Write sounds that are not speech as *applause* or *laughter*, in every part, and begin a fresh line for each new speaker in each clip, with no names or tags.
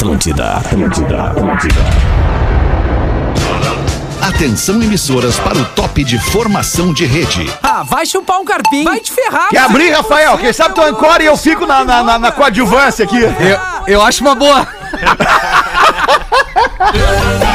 Atlântida, Atlântida, Atlântida.
Atenção emissoras para o top de formação de rede.
Ah, vai chupar um carpinho. Vai te ferrar.
Quer abrir, Rafael? Quem sabe tu ancora e eu fico na, na, na, na coadjuvância aqui.
Eu, eu acho uma boa. *laughs*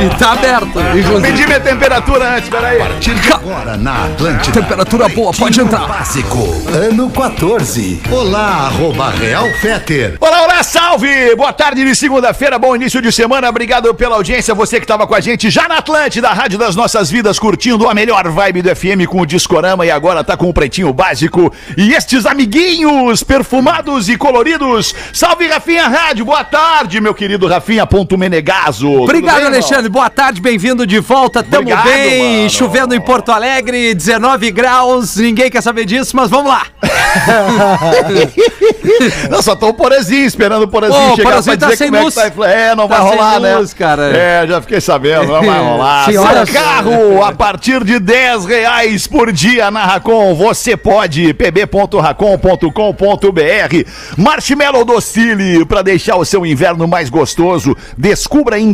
e tá aberto. inclusive.
Pedi minha temperatura antes, peraí.
A partir de agora na Atlântida.
Temperatura boa, pode entrar.
Básico, ano 14. Olá, arroba Real Feter.
Olá, olá, salve! Boa tarde de segunda-feira, bom início de semana. Obrigado pela audiência, você que estava com a gente já na Atlântida, a Rádio das Nossas Vidas, curtindo a melhor vibe do FM com o Discorama e agora tá com o Pretinho Básico. E estes amiguinhos perfumados e coloridos. Salve, Rafinha Rádio, boa tarde, meu querido Rafinha Ponto Menegaso.
Obrigado,
bem?
Alexandre. Boa tarde, bem-vindo de volta. Tamo
Obrigado,
bem.
mano.
Chovendo em Porto Alegre, 19 graus. Ninguém quer saber disso, mas vamos lá. *laughs*
Eu só tô o Porezinho esperando o Porezinho
Ô, o
chegar
Porazinho
pra
tá
dizer
sem
como é
luz.
que tá. É, não
Tá
vai rolar, né?
luz, cara.
É, já fiquei sabendo, não vai rolar. *laughs*
Senhoras-
Seu carro a partir de 10 reais por dia na Racon. Você pode, pb.racon.com.br. Marshmallow Docile, para deixar o seu inverno mais gostoso. Descubra em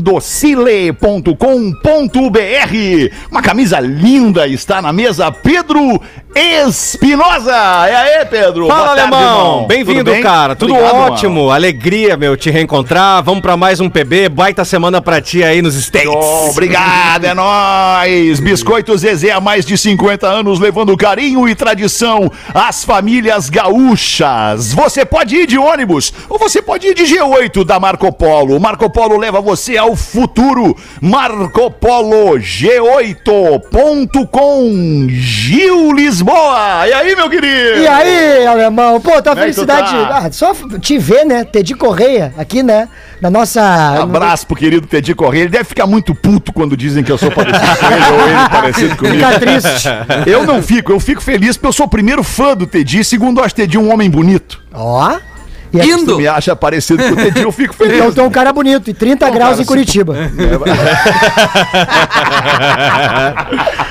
docile.com.br. Uma camisa linda está na mesa. Pedro Espinosa. É aí, Pedro.
Fala,
tarde,
alemão! Bem-vindo,
bem?
cara. Tudo
Obrigado,
ótimo.
mano.
Alegria, meu, te reencontrar. Vamos pra mais um PB. Baita semana pra ti aí nos States.
Show, Obrigado, é nóis! Biscoito Zezé há mais de 50 anos, levando carinho e tradição às famílias gaúchas. Você pode ir de ônibus ou você pode ir de G8 da Marco Polo. Marco Polo leva você ao futuro. Marco Polo G8.com Gil Lisboa. E aí, meu querido?
E aí, alemão? Pô, tá
Como é
felicidade.
tá?
Ah, só te ver, né? Teddy Correia aqui, né? Na nossa.
Abraço pro querido Teddy Corrêa. Ele deve ficar muito puto quando dizem que eu sou parecido com ele ou ele parecido comigo.
Fica triste.
Eu não fico, eu fico feliz porque eu sou o primeiro fã do Teddy. Segundo, eu acho Teddy um homem bonito.
Ó. E
Se tu me acha parecido com o Teddy, eu fico feliz.
Então tu é um cara bonito. E 30 graus
cara,
em Curitiba. *laughs*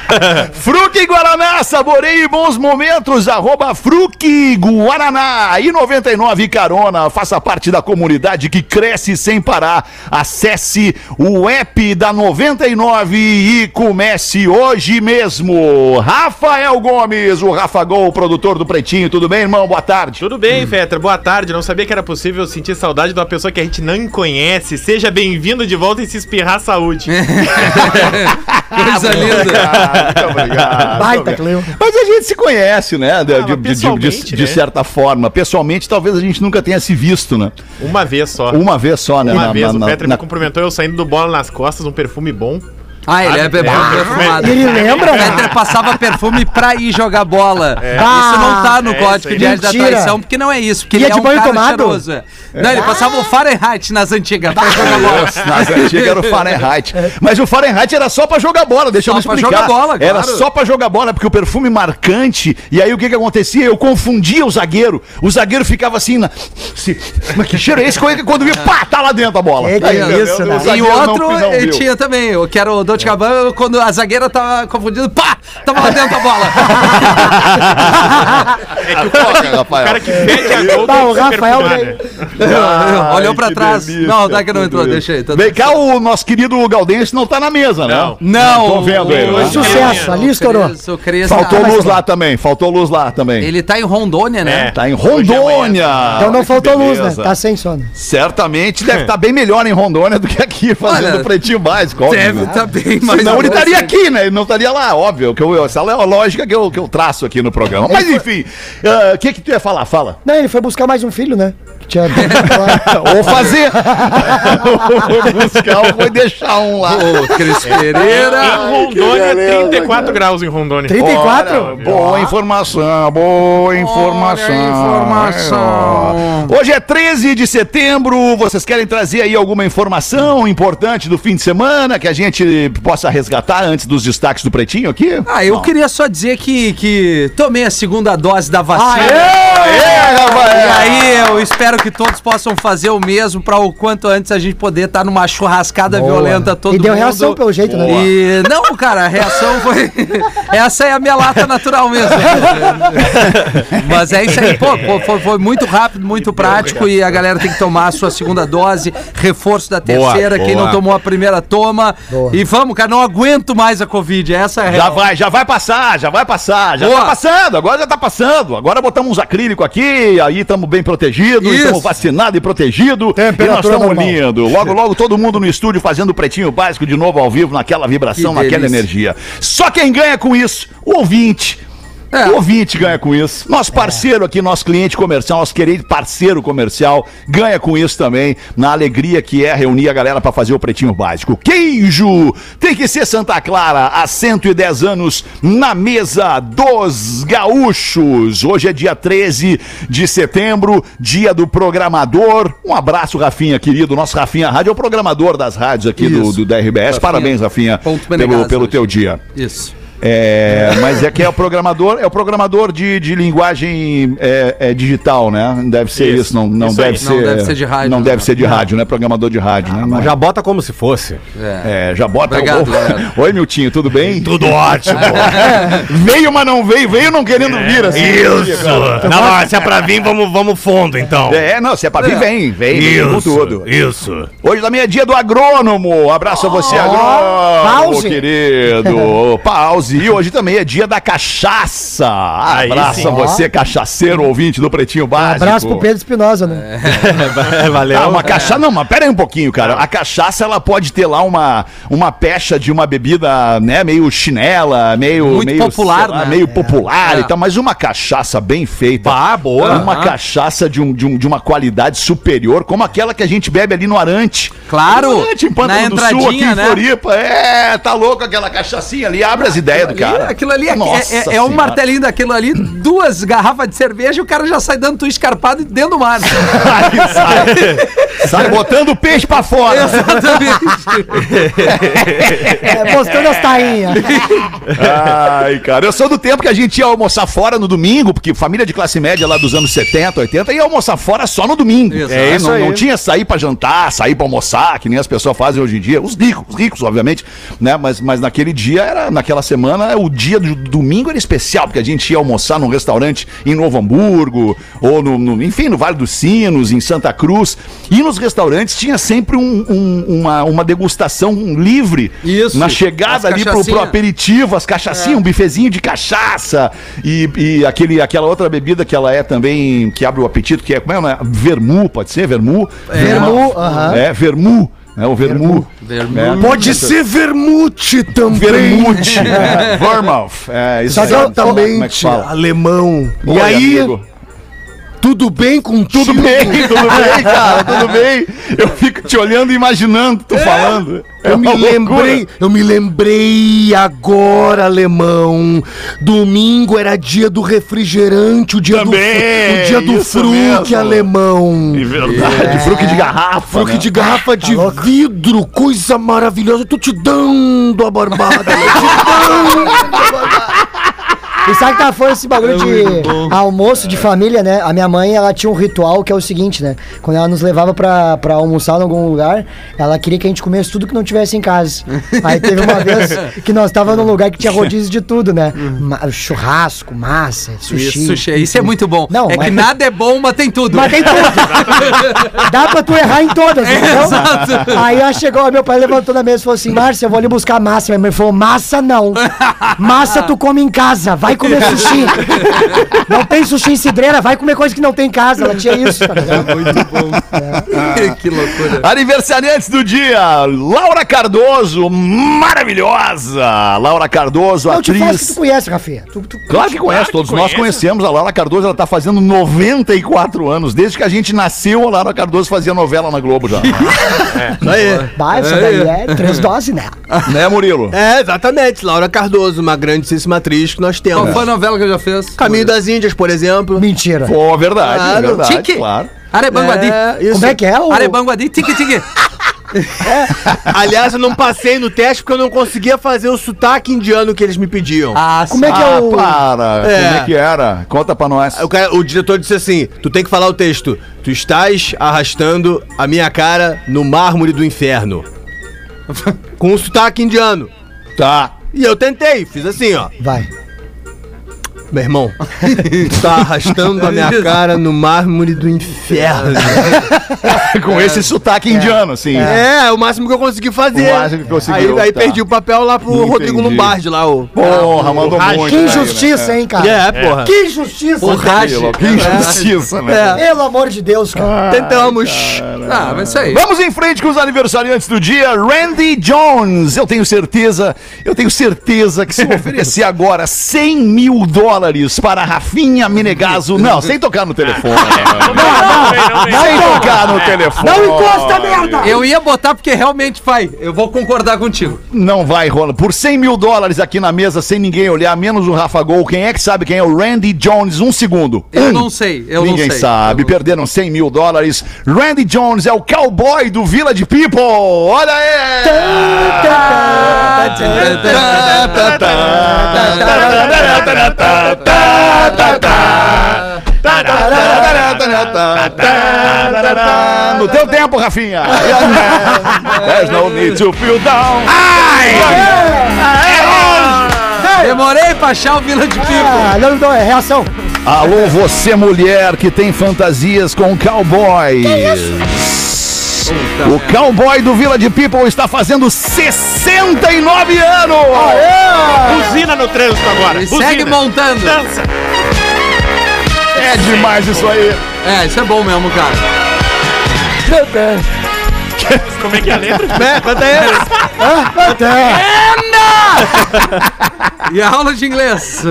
*laughs*
Fruque Guaraná, saboreie e bons momentos, arroba Fruque Guaraná e 99 Carona, faça parte da comunidade que cresce sem parar. Acesse o app da 99 e comece hoje mesmo. Rafael Gomes, o Rafa Gol, produtor do Pretinho, tudo bem, irmão? Boa tarde.
Tudo bem, Fetter? Boa tarde. Não sabia que era possível sentir saudade de uma pessoa que a gente não conhece. Seja bem-vindo de volta e se espirrar saúde. *laughs*
Coisa linda.
Muito obrigado.
Baita. Cleo.
Mas a gente se conhece, né? De,
Ah,
de- de- de-
pessoalmente,
de- de
né?
certa forma. Pessoalmente, talvez a gente nunca tenha se visto, né?
Uma vez só.
Uma vez só, né?
Uma
Na-
vez
na-
o
na-
Fetter
na-
me cumprimentou, eu saindo do bola nas costas, um perfume bom.
Ah, ele é bebê
É,
perfumado.
Ele lembra,
O
né?
Peter passava perfume pra ir jogar bola. Isso não tá no
É
código de ética da traição, porque não é isso. Porque
Ia
ele é
de
um
banho
cara
tomado?
cheiroso. é. Não, ele passava o Fahrenheit nas antigas pra jogar bola.
Nas antigas era o Fahrenheit. Mas o Fahrenheit era só pra jogar bola, deixa
Só
eu me
pra
explicar.
jogar bola,
Era
claro.
só pra jogar bola, porque o perfume marcante. E aí o que que acontecia? Eu confundia o zagueiro. O zagueiro ficava assim, na, se, mas que cheiro é esse? Quando via, pá, tá lá dentro a bola.
É que
Aí,
isso,
o
né?
E
não-
outro
não viu.
tinha também, o que era o Dolce Gabbana, quando a zagueira tava confundindo, pá, tava lá dentro da bola. *laughs*
É que o, cara, o cara que pede a gol tem
o Rafael
né?
Ai,
Olhou pra trás.
delícia,
Não, tá que não entrou,
isso.
deixa aí. tá
Vem cá, o nosso querido Galdense não tá na mesa, né?
Não.
Não,
Tô vendo ele, né?
Sucesso, ali estourou.
Faltou
tá-
luz lá também, faltou luz lá também.
Ele tá em Rondônia, né?
É.
Tá em Rondônia.
Então não faltou luz, né? Tá sem sono.
Certamente deve estar bem melhor em Rondônia do que aqui, fazendo
Olha,
pretinho básico.
Deve
né?
tá bem *laughs* mais.
Senão ele estaria aqui, né? Ele não estaria lá, óbvio. Que eu, essa é a lógica que eu, que eu traço aqui no programa. Mas enfim, ah, o que que tu ia falar? Fala.
Não, ele foi buscar mais um filho, né? Tinha...
Ou fazer. ou *laughs* buscar ou deixar um lá.
Ô, Cris Pereira.
Em Rondônia, 34 graus em Rondônia.
34?
Olha, boa informação, boa informação.
informação.
Hoje é 13 de setembro. Vocês querem trazer aí alguma informação importante do fim de semana que a gente possa resgatar antes dos destaques do Pretinho aqui?
Ah, eu queria só dizer que, que tomei a segunda dose da vacina.
Aê,
E aí, eu espero que todos possam fazer o mesmo para o quanto antes a gente poder estar numa churrascada
Boa.
violenta todo
E deu
mundo.
reação pelo jeito, né?
E não, cara, a reação foi *laughs* essa é a minha lata natural mesmo. Mas é isso aí, pô, pô, foi, foi muito rápido, muito prático e a galera tem que tomar a sua segunda dose, reforço da terceira, quem
boa.
não tomou a primeira toma.
Boa.
E vamos, cara, não aguento mais a Covid, essa é a
Já vai, já vai passar, já vai passar, já
Boa.
tá passando, agora já tá passando. Agora botamos uns acrílicos aqui, aí estamos bem protegidos, estamos vacinados e protegidos. E nós estamos lindo. Logo, logo todo mundo no estúdio fazendo o pretinho básico de novo ao vivo, naquela vibração,
Que
naquela energia. Só quem ganha com isso, o ouvinte.
É.
O ouvinte ganha com isso. Nosso parceiro aqui, nosso cliente comercial, nosso querido parceiro comercial, ganha com isso também, na alegria que é reunir a galera para fazer o pretinho básico. Queijo! Tem que ser Santa Clara, há 110 anos, na mesa dos gaúchos. Hoje é dia 13 de setembro, dia do programador. Um abraço, Rafinha, querido. Nosso Rafinha Rádio é o programador das rádios aqui do, do da RBS.
Rafinha.
Parabéns, Rafinha,
Ponto
pelo, pelo
hoje.
teu dia.
Isso.
É, mas é que é o programador, é o programador de, de linguagem é, é, digital, né? Deve ser isso,
Isso.
não, não
Isso
deve
aí.
ser.
Não deve ser de rádio,
Não
né?
deve ser de rádio, né? Programador de rádio, né? Não
Mas
é.
já bota como se fosse.
É.
É, já bota
Obrigado, *laughs*
o-. Oi, Miltinho, tudo bem?
Tudo ótimo. *laughs*
veio, mas não veio, veio não querendo vir assim.
Não, se é pra vir, vamos, vamos fundo, então.
É, não, se é pra vir, vem, vem, vem com tudo.
isso.
Hoje também é dia do agrônomo. Abraço a você, agrônomo,
pause.
querido. *laughs* Pause. E hoje também é dia da cachaça.
Aí
Abraço
sim.
a você, cachaceiro ouvinte do Pretinho Básico.
Abraço pro Pedro Espinosa, né? *laughs*
Valeu.
Ah, uma cachaça. Não, mas pera aí um pouquinho, cara. A cachaça, ela pode ter lá uma, uma pecha de uma bebida, né, meio chinela, meio.
Muito
meio,
popular,
lá,
né?
Meio popular
É.
e tal, mas uma cachaça bem feita.
Ah, boa.
Uma cachaça de, um, de, um, de uma qualidade superior, como aquela que a gente bebe ali no Arante.
Claro,
No Arante, em Pântano do Sul, aqui em
né?
Floripa. É, tá louco aquela cachaçinha ali. Abre as ideias do
Ali,
cara.
Aquilo ali é,
Nossa
é- é um martelinho daquilo ali, duas garrafas de cerveja e o cara já sai dando tu escarpado dentro do mar.
Sai, *laughs* sai botando o peixe pra fora.
Exatamente. *laughs*
É, postando as tainhas.
Ai, cara, eu sou do tempo que a gente ia almoçar fora no domingo, porque família de classe média lá dos anos 70, 80 ia almoçar fora só no domingo.
Isso.
É
É
isso
isso
não,
aí.
não tinha sair pra jantar, sair pra almoçar, que nem as pessoas fazem hoje em dia. Os ricos, os ricos, obviamente, né? Mas, mas naquele dia, era, naquela semana, o dia do domingo era especial, porque a gente ia almoçar num restaurante em Novo Hamburgo, ou no, no- enfim, no Vale dos Sinos, em Santa Cruz. E nos restaurantes tinha sempre um- um- uma, uma degustação livre
Isso.
na chegada ali pro, pro aperitivo, as cachaçinhas, um bifezinho de cachaça e, e aquele, aquela outra bebida que ela é também, que abre o apetite, que é, como é, né? Vermu, pode ser? Vermu?
Vermu, aham.
É, vermu. É o vermu.
Vermu.
É.
Pode ser vermute também.
Vermute. *laughs* é, Vermouth. É, isso.
Exatamente.
Como é que fala?
Alemão. E
Oi,
aí,
amigo.
Tudo bem contigo?
Tudo bem, tudo bem, *laughs* cara, tudo bem. Eu fico te olhando e imaginando tu falando. É
Eu me
loucura.
lembrei, eu me lembrei agora, alemão. Domingo era dia do refrigerante, o dia
Também,
do o dia do fruque,
mesmo.
alemão.
É verdade, fruque de garrafa.
Fruque
né?
de garrafa de vidro, coisa maravilhosa. Eu tô te dando a barbada. né? Te dando a barbada.
E sabe que tava falando esse bagulho de almoço de família, né? A minha mãe, ela tinha um ritual que é o seguinte, né? Quando ela nos levava pra, pra almoçar em algum lugar, ela queria que a gente comesse tudo que não tivesse em casa. Aí teve uma *laughs* vez que nós tava num lugar que tinha rodízio de tudo, né? Ma- churrasco, massa, sushi.
Isso, sushi. Isso é muito bom.
Não,
é
mas-
que nada é bom, mas tem tudo.
Mas tem tudo. *laughs* Dá pra tu errar em todas, entendeu?
Exato.
Aí ela chegou, meu pai levantou na mesa e falou assim: Márcia, eu vou ali buscar massa. Minha mãe falou: Massa não. Massa tu come em casa, vai comer *laughs* sushi. Não tem sushi em cidreira, vai comer coisa que não tem em casa. Ela tinha isso, tá ligado? *laughs*
que loucura.
Aniversariantes do dia, Laura Cardoso, maravilhosa. Laura Cardoso,
Eu te faço que
atriz.
tu conhece, Rafinha. Tu, tu-
Claro que conhece, todos nós conhecemos. A Laura Cardoso, ela tá fazendo 94 anos. Desde que a gente nasceu, a Laura Cardoso fazia novela na Globo já. *laughs*
Bah, essa daí é três doses, né?
né, Murilo?
É, exatamente. Laura Cardoso, uma grandíssima atriz que nós
Qual foi a novela que já fez?
Caminho das Índias, por exemplo.
Mentira.
Pô, verdade,
Claro.
verdade,
Tique.
claro.
Arebanguadi.
É, isso.
Como é que é o.
Arebanguadi, tique tique. *laughs*
Aliás, eu não passei no teste porque eu não conseguia fazer o sotaque indiano que eles me pediam.
Ah,
Como é que é
Ah,
o.
para.
É.
Como é que era? Conta pra nós.
O, cara- o diretor disse assim: tu tem que falar o texto. Tu estás arrastando a minha cara no mármore do inferno. *laughs* Com um sotaque indiano.
Tá.
E eu tentei, fiz assim, ó.
Vai.
Meu irmão, *laughs* tá arrastando a minha cara no mármore do inferno. *laughs*
Com esse sotaque indiano, assim.
É, é o máximo que eu consegui fazer.
O máximo que conseguiu,
Aí, aí
tá.
perdi o papel lá pro
Entendi.
Rodrigo Lombardi lá, o.
Porra, mandou muito.
Que
aí, né?
injustiça, hein, cara?
É, porra.
Que injustiça.
O Raj.
Que injustiça, né?
Pelo amor de Deus, cara.
Tentamos.
Ah, mas isso aí.
Vamos em frente com os aniversariantes do dia. Randy Jones. Eu tenho certeza, eu tenho certeza que se eu oferecer *laughs* agora 100 mil dólares para Rafinha Menegaso. Não, sem tocar no telefone. *laughs* sem tocar no telefone.
Não encosta, merda!
Eu ia botar porque realmente vai. Eu vou concordar contigo.
Não vai rolar. Por 100 mil dólares aqui na mesa, sem ninguém olhar, menos o Rafa Gol. Quem é que sabe quem é o Randy Jones? Um segundo.
Eu
Um.
não sei, eu
Ninguém
não sei.
sabe.
Eu-
Perderam 100 mil dólares. Randy Jones é o cowboy do Village People. Olha aí! No teu tempo, Rafinha. There's no need to feel down.
Demorei pra achar o Vila de Pico.
Ah, não, não, é reação.
Alô, você mulher que tem fantasias com cowboys. O cowboy do Village People está fazendo 69 anos!
Buzina no trânsito agora.
E
Buzina.
segue montando.
Dança.
É demais isso aí!
É, isso é bom mesmo, cara. *laughs*
Como é que é a letra?
É, canta aí. *laughs*
E a aula de inglês?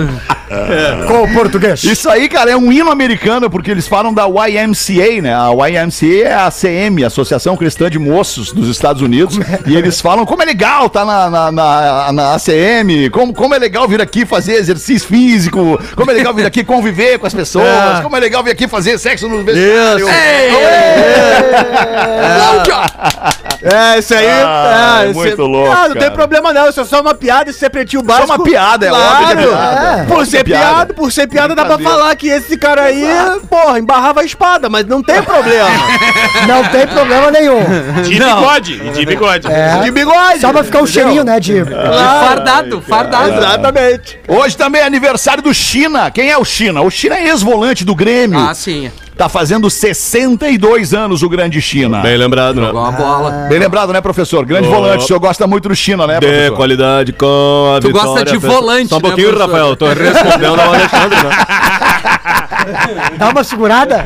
Com o português.
Isso aí, cara, é um hino americano, porque eles falam da YMCA, né? A YMCA é a CM, Associação Cristã de Moços dos Estados Unidos. e eles falam como é legal tá na, na, na, na ACM, como, como é legal vir aqui fazer exercício físico, como é legal vir aqui conviver com as pessoas, como é legal vir aqui fazer sexo no vestiário. *laughs*
É, isso aí.
Ah, é
isso
muito louco,
Ah, não
cara.
tem problema não, isso é só uma piada, isso é pretinho básico.
uma piada, é óbvio que é piada.
Por ser
piada.
piada, por ser piada, dá pra falar que esse cara aí, porra, embarrava a espada, mas não tem problema. *laughs*
Não tem problema nenhum.
De bigode. E de bigode.
É.
De bigode.
Só pra ficar um cheirinho, né, de...
De fardado, fardado.
Exatamente.
Hoje também é aniversário do China. Quem é o China? O China é ex-volante do Grêmio.
Ah, sim.
Tá fazendo 62 anos o grande China.
Bem lembrado, né?
Jogou uma bola.
Bem lembrado, né, professor? Grande
Oh.
volante. O senhor gosta muito do China, né,
De
professor?
qualidade com a
Tu gosta
vitória,
de
fez-
volante,
Só um
né,
pouquinho,
professor?
Rafael. Tô respondendo ao Alexandre, né? *laughs* *laughs*
Dá uma segurada.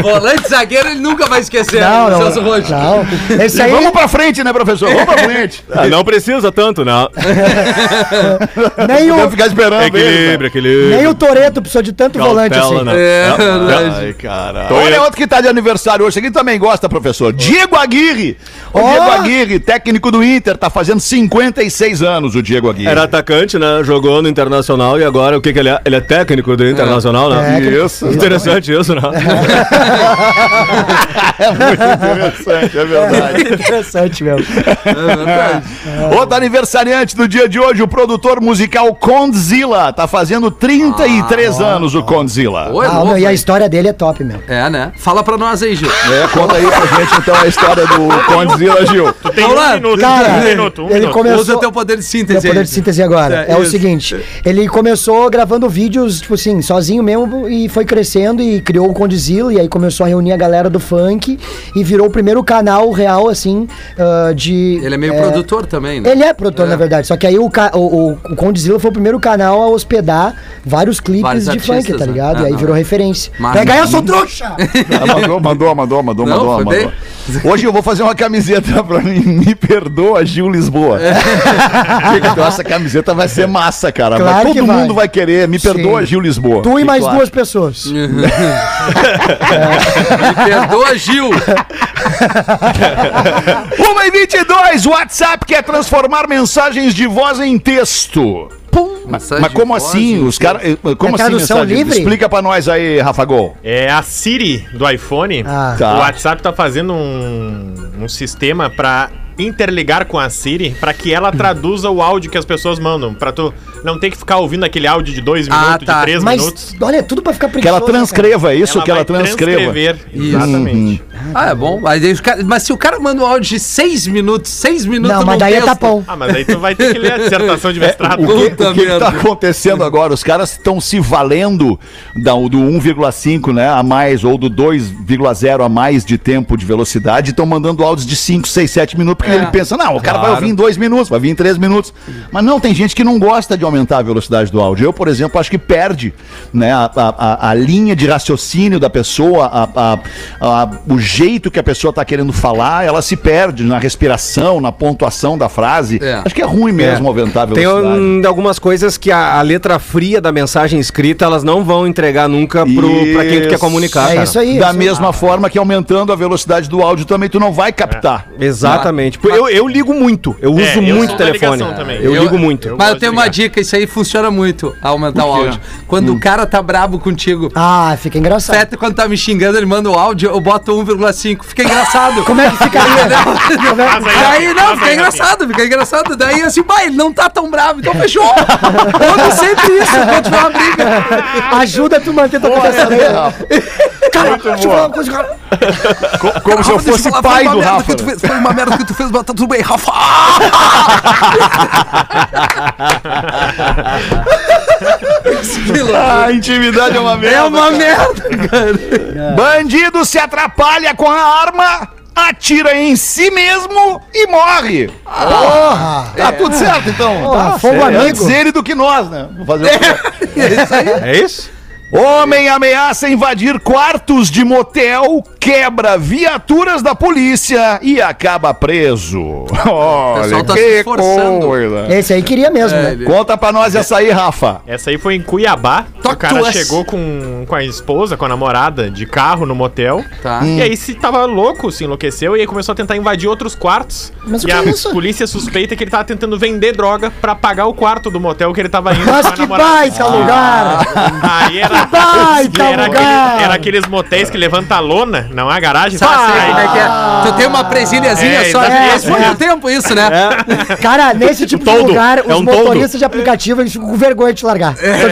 Volante zagueiro, ele nunca vai esquecer.
Não, não.
Celso Rotti.
Não. Esse aí...
vamos pra frente, né, professor? Vamos pra *laughs* frente.
Ah, não precisa tanto, não. *laughs*
Nem o,
ficar esperando ele.
Equilíbrio, equilíbrio.
nem o Toreto precisou de tanto volante assim.
né?
É,
Ai,
verdade.
caralho.
Olha outro que tá de aniversário hoje. Aqui também gosta, professor. Diego Aguirre. O
Ó.
Diego Aguirre, técnico do Inter, tá fazendo 56 anos o Diego Aguirre.
Era atacante, né? Jogou no Internacional e agora o que que ele é? Ele é técnico do Internacional, né?
Isso.
Interessante isso, né? *laughs*
É muito interessante, é verdade.
Interessante mesmo.
Outro aniversariante do dia de hoje, o produtor musical Condzilla. Tá fazendo 33 anos o Condzilla.
Oi,
Ah, meu, e a história dele é top, meu.
É, né? Fala pra nós aí, Gil.
É, conta aí pra gente então a história do Condzilla, Gil.
Tem
Vamos lá.
um minuto.
Cara,
um minuto. Um
ele
minuto.
começou...
Usa teu poder de
Meu
síntese
poder
aí.
de síntese agora.
É,
É, o seguinte, ele começou gravando vídeos, tipo assim, sozinho mesmo, e foi crescendo e criou o Condzilla, e aí começou a reunir a galera do funk, e virou o primeiro canal real, assim, ah, de...
Ele é meio produtor também, né?
Ele é produtor, na verdade, só que aí o, o, o, Condzilla foi o primeiro canal a hospedar vários clipes
Vários
de
artistas,
funk, tá
né?
ligado?
Ah,
e aí
não.
virou referência.
Mas-
Pega essa, trouxa!
Ah, mandou, mandou, mandou, mandou,
Não,
mandou, mandou. *laughs* Hoje eu vou fazer uma camiseta *laughs* pra mim. Me perdoa, Gil Lisboa. *laughs* Fica, então essa camiseta vai ser massa, cara.
Claro
todo
vai.
mundo vai querer. Me perdoa,
Sim.
Gil Lisboa.
Tu e mais duas pessoas.
Me perdoa, Gil.
1 e 22, WhatsApp quer transformar mensagens de voz em texto.
Mensagem
Mas como
voz,
assim? Os caras. Como
É
assim? mensagem?
livre?
Explica pra nós aí, Rafa Gol.
É a Siri do iPhone.
Ah.
Tá.
O WhatsApp tá fazendo um, um sistema pra interligar com a Siri pra que ela traduza o áudio que as pessoas mandam. Pra tu não ter que ficar ouvindo aquele áudio de dois
Ah,
minutos,
tá.
de três
Mas,
minutos.
olha, tudo pra ficar
Que
preguiçoso.
ela
né,
transcreva, é isso? que ela transcreva.
transcrever.
Isso.
Exatamente.
Ah, é bom. Mas, aí os cara- mas se o cara manda um áudio de seis minutos, seis minutos
Não, mas daí é
texto-
tapão.
Ah, mas aí tu vai ter que ler a dissertação de mestrado.
O que,
Puta
o que tá acontecendo agora? Os caras estão se valendo da, do 1,5 né, a mais ou do 2,0 a mais de tempo de velocidade e estão mandando áudios de 5, 6, 7 minutos, porque
É.
ele pensa, não, o cara vai
Claro.
ouvir em 2 minutos, vai vir em 3 minutos. Mas não, tem gente que não gosta de aumentar a velocidade do áudio. Eu, por exemplo, acho que perde né, a, a- a- a linha de raciocínio da pessoa, a- a- a- o jeito que a pessoa está querendo falar, ela se perde na respiração, na pontuação da frase.
É.
Acho que é ruim mesmo aumentar a
Tem
velocidade.
um, algumas coisas que a, a letra fria da mensagem escrita elas não vão entregar nunca pro, pra quem tu quer comunicar.
É
cara.
isso aí.
Da
isso aí.
mesma forma que aumentando a velocidade do áudio também tu não vai captar.
Exatamente. Pô, Eu, eu ligo muito. Eu uso
É, eu
muito
da
telefone.
também.
Eu,
Eu-
ligo muito.
eu-
Mas eu tenho uma dica, isso aí funciona muito, aumentar o
quê?
áudio. Quando o cara tá brabo contigo,
Ah, fica engraçado.
Feta, quando tá me xingando, ele manda o áudio, eu boto 1,5. Fica engraçado.
Como é que ficaria?
Daí, não,
mas
fica engraçado, fica engraçado. Daí, assim, pai, ele não tá tão bravo, então fechou. Quando sempre isso, quando tiver uma briga.
Ajuda tu manter tua cabeça
É.
Cara, deixa eu falar uma coisa, cara.
Co- Como se eu
Rafa, deixa
fosse
falar,
pai
foi uma
do
merda
Rafa.
que tu
né?
fez, foi uma merda que tu fez, mas tá tudo bem, Rafa. *laughs*
Ah, a intimidade é uma merda.
É uma merda.
Bandido se atrapalha com a arma, atira em si mesmo e morre.
Porra!
Tá tudo certo, então.
Porra,
tá,
fogo
é,
amigo.
Antes ele do que nós, né? Vou fazer o quê?
É isso?
Homem ameaça invadir quartos de motel, quebra viaturas da polícia e acaba preso. *laughs* Olha,
pessoal tá
que
se esforçando.
coisa.
Esse aí queria mesmo,
É,
né?
ele-
Conta pra nós essa aí, Rafa.
Essa aí foi em Cuiabá.
Talk
o cara chegou com, com a esposa, com a namorada, de carro no motel.
Tá.
E aí se tava louco, se enlouqueceu e aí começou a tentar invadir outros quartos.
Mas o
e
que
a
é isso?
polícia suspeita que ele tava tentando vender droga pra pagar o quarto do motel que ele tava indo
Mas
com a
que
namorada.
baita lugar!
Aí era,
baita
era,
lugar!
aquele- era aqueles motéis que levanta a lona, não a garagem.
Sabe
Aí-
como é que é? Tu tem uma presilhazinha
É,
só.
exatamente.
Faz muito tempo isso, né?
Cara, nesse tipo de
toldo.
lugar,
É
os
um toldo.
motoristas de aplicativo eles ficam com vergonha de te largar.
É,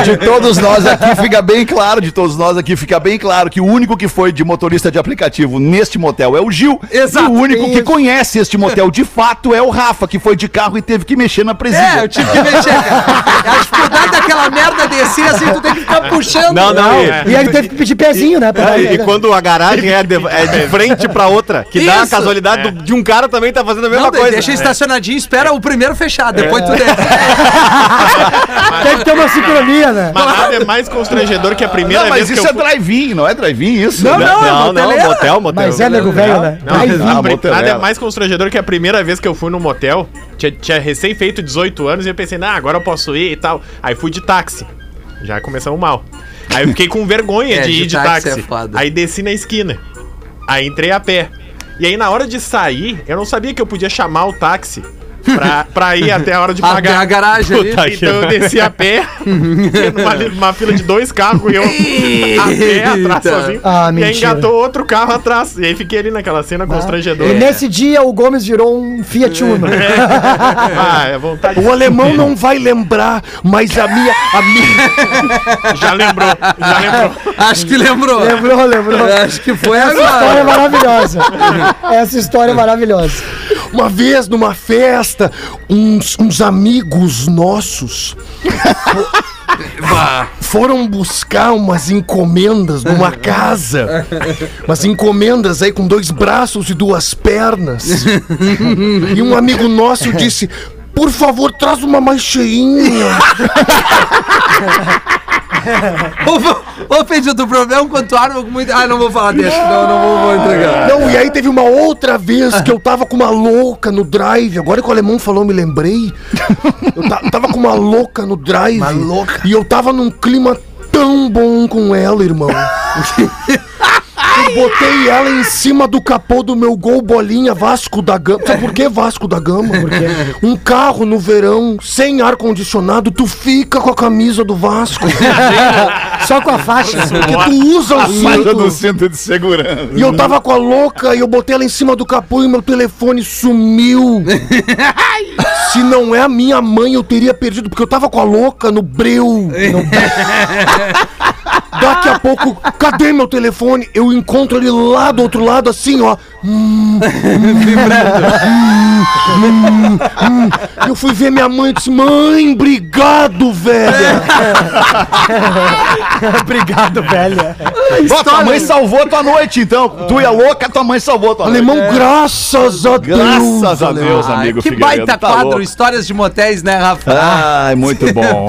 De, de todos nós aqui fica bem claro, de todos nós aqui fica bem claro que o único que foi de motorista de aplicativo neste motel é o Gil.
Exato.
E o único que conhece este motel de fato é o Rafa, que foi de carro e teve que mexer na
É,
presilha.
eu tive que mexer, cara. *laughs* A dificuldade daquela merda descer assim, tu tem que ficar puxando.
Não, não.
É.
E ele teve que pedir pezinho, né?
É, e quando a garagem é de, é de frente pra outra, que dá a
Isso.
casualidade do- de um cara também tá fazendo a mesma
Não,
coisa.
deixa estacionadinho, espera o primeiro fechar, depois tu desce. *laughs*
Tem que ter uma sincronia, né?
Mas nada é mais constrangedor que a primeira
Não, mas
vez que
isso
eu
é
fui...
drive-in, não é drive-in isso?
Não, não, é
Não, não,
moteleira.
motel, motel.
Mas é nego velho, né?
Ah,
nada é mais constrangedor que a primeira vez que eu fui no motel. Tinha, tinha recém feito 18 anos e eu pensei, nah, agora eu posso ir e tal. Aí fui de táxi. Já começamos mal. Aí eu fiquei com vergonha *laughs*
É,
de ir de
táxi
táxi.
é.
Aí desci na esquina. Aí entrei a pé. E aí na hora de sair, eu não sabia que eu podia chamar o táxi pra, pra ir *laughs* até a hora de
Até
pagar.
a garagem ali.
Puta, então eu desci a pé, *laughs* numa, numa fila de dois carros e eu a pé atrás sozinho.
Ah,
e aí engatou outro carro atrás. E aí fiquei ali naquela cena constrangedora.
E nesse dia o Gomes virou um Fiat Uno. *laughs*
Ah, é vontade.
O alemão não vai lembrar, mas a minha. A minha
Já lembrou, já lembrou.
Acho que lembrou.
lembrou, lembrou.
Acho que foi
Essa história é
agora.
maravilhosa. Essa história é maravilhosa.
Uma vez numa festa, uns, uns amigos nossos foram buscar umas encomendas numa *laughs* casa. Umas encomendas aí com dois braços e duas pernas. *laughs* E um amigo nosso disse. Por favor, traz uma mais cheinha. *laughs*
Ô, *laughs* Pedro, o problema quando tu arma com muito. Ah, não vou falar desse. Não, não vou, vou entregar.
Não, e aí teve uma outra vez que eu tava com uma louca no drive. Agora que o alemão falou, eu me lembrei. Eu ta- tava com uma louca no drive. Uma louca. E eu tava num clima tão bom com ela, irmão. *laughs* botei ela em cima do capô do meu gol bolinha Vasco da Gama. Sabe por que Vasco da Gama? Porque um carro no verão, sem ar-condicionado, tu fica com a camisa do Vasco. *laughs*
Só com a faixa.
Porque tu usa o
Faixa do
cinto.
de segurança.
E eu tava com a louca e eu botei ela em cima do capô e meu telefone sumiu. Se não é a minha mãe, eu teria perdido, porque eu tava com a louca no breu. No... *laughs* Daqui a pouco, cadê meu telefone? Eu encontro ele lá do outro lado, assim, ó. Hum, hum, hum. Eu fui ver minha mãe e disse: Mãe, obrigado, velha. *laughs*
Obrigado, velha.
Tua mãe salvou tua noite, então. Tu é louca, tua mãe salvou tua
Alemão,
noite.
graças a Deus.
Graças a Deus,
Ai,
amigo
que
Figueiredo,
baita
tá
quadro,
louco.
histórias de motéis, né, Rafa?
Ai, muito *laughs* bom.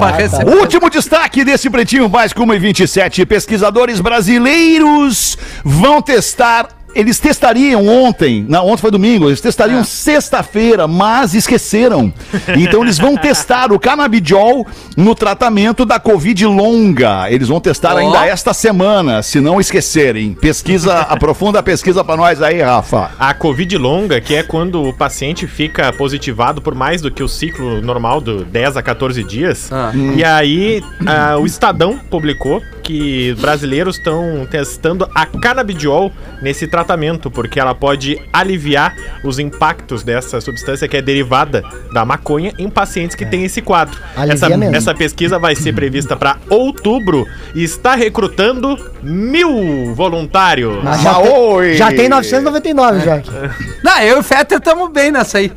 Último destaque desse Pretinho Básico 1 e 27. Pesquisadores brasileiros vão testar. Eles testariam ontem, não, ontem foi domingo, eles testariam
É.
sexta-feira, mas esqueceram. Então eles vão *laughs* testar o canabidiol no tratamento da Covid longa. Eles vão testar
Ó.
ainda esta semana, se não esquecerem. Pesquisa, *laughs* aprofunda a pesquisa pra nós aí, Rafa.
A Covid longa, que é quando o paciente fica positivado por mais do que o ciclo normal do 10 a 14 dias.
Ah.
E aí, ah, o Estadão publicou que brasileiros estão testando a canabidiol nesse tratamento, porque ela pode aliviar os impactos dessa substância que é derivada da maconha em pacientes que têm esse quadro. Essa, essa pesquisa vai ser prevista para outubro e está recrutando mil voluntários.
Mas já, tem, já tem 999, já.
Não, eu e o Fetter estamos bem nessa aí.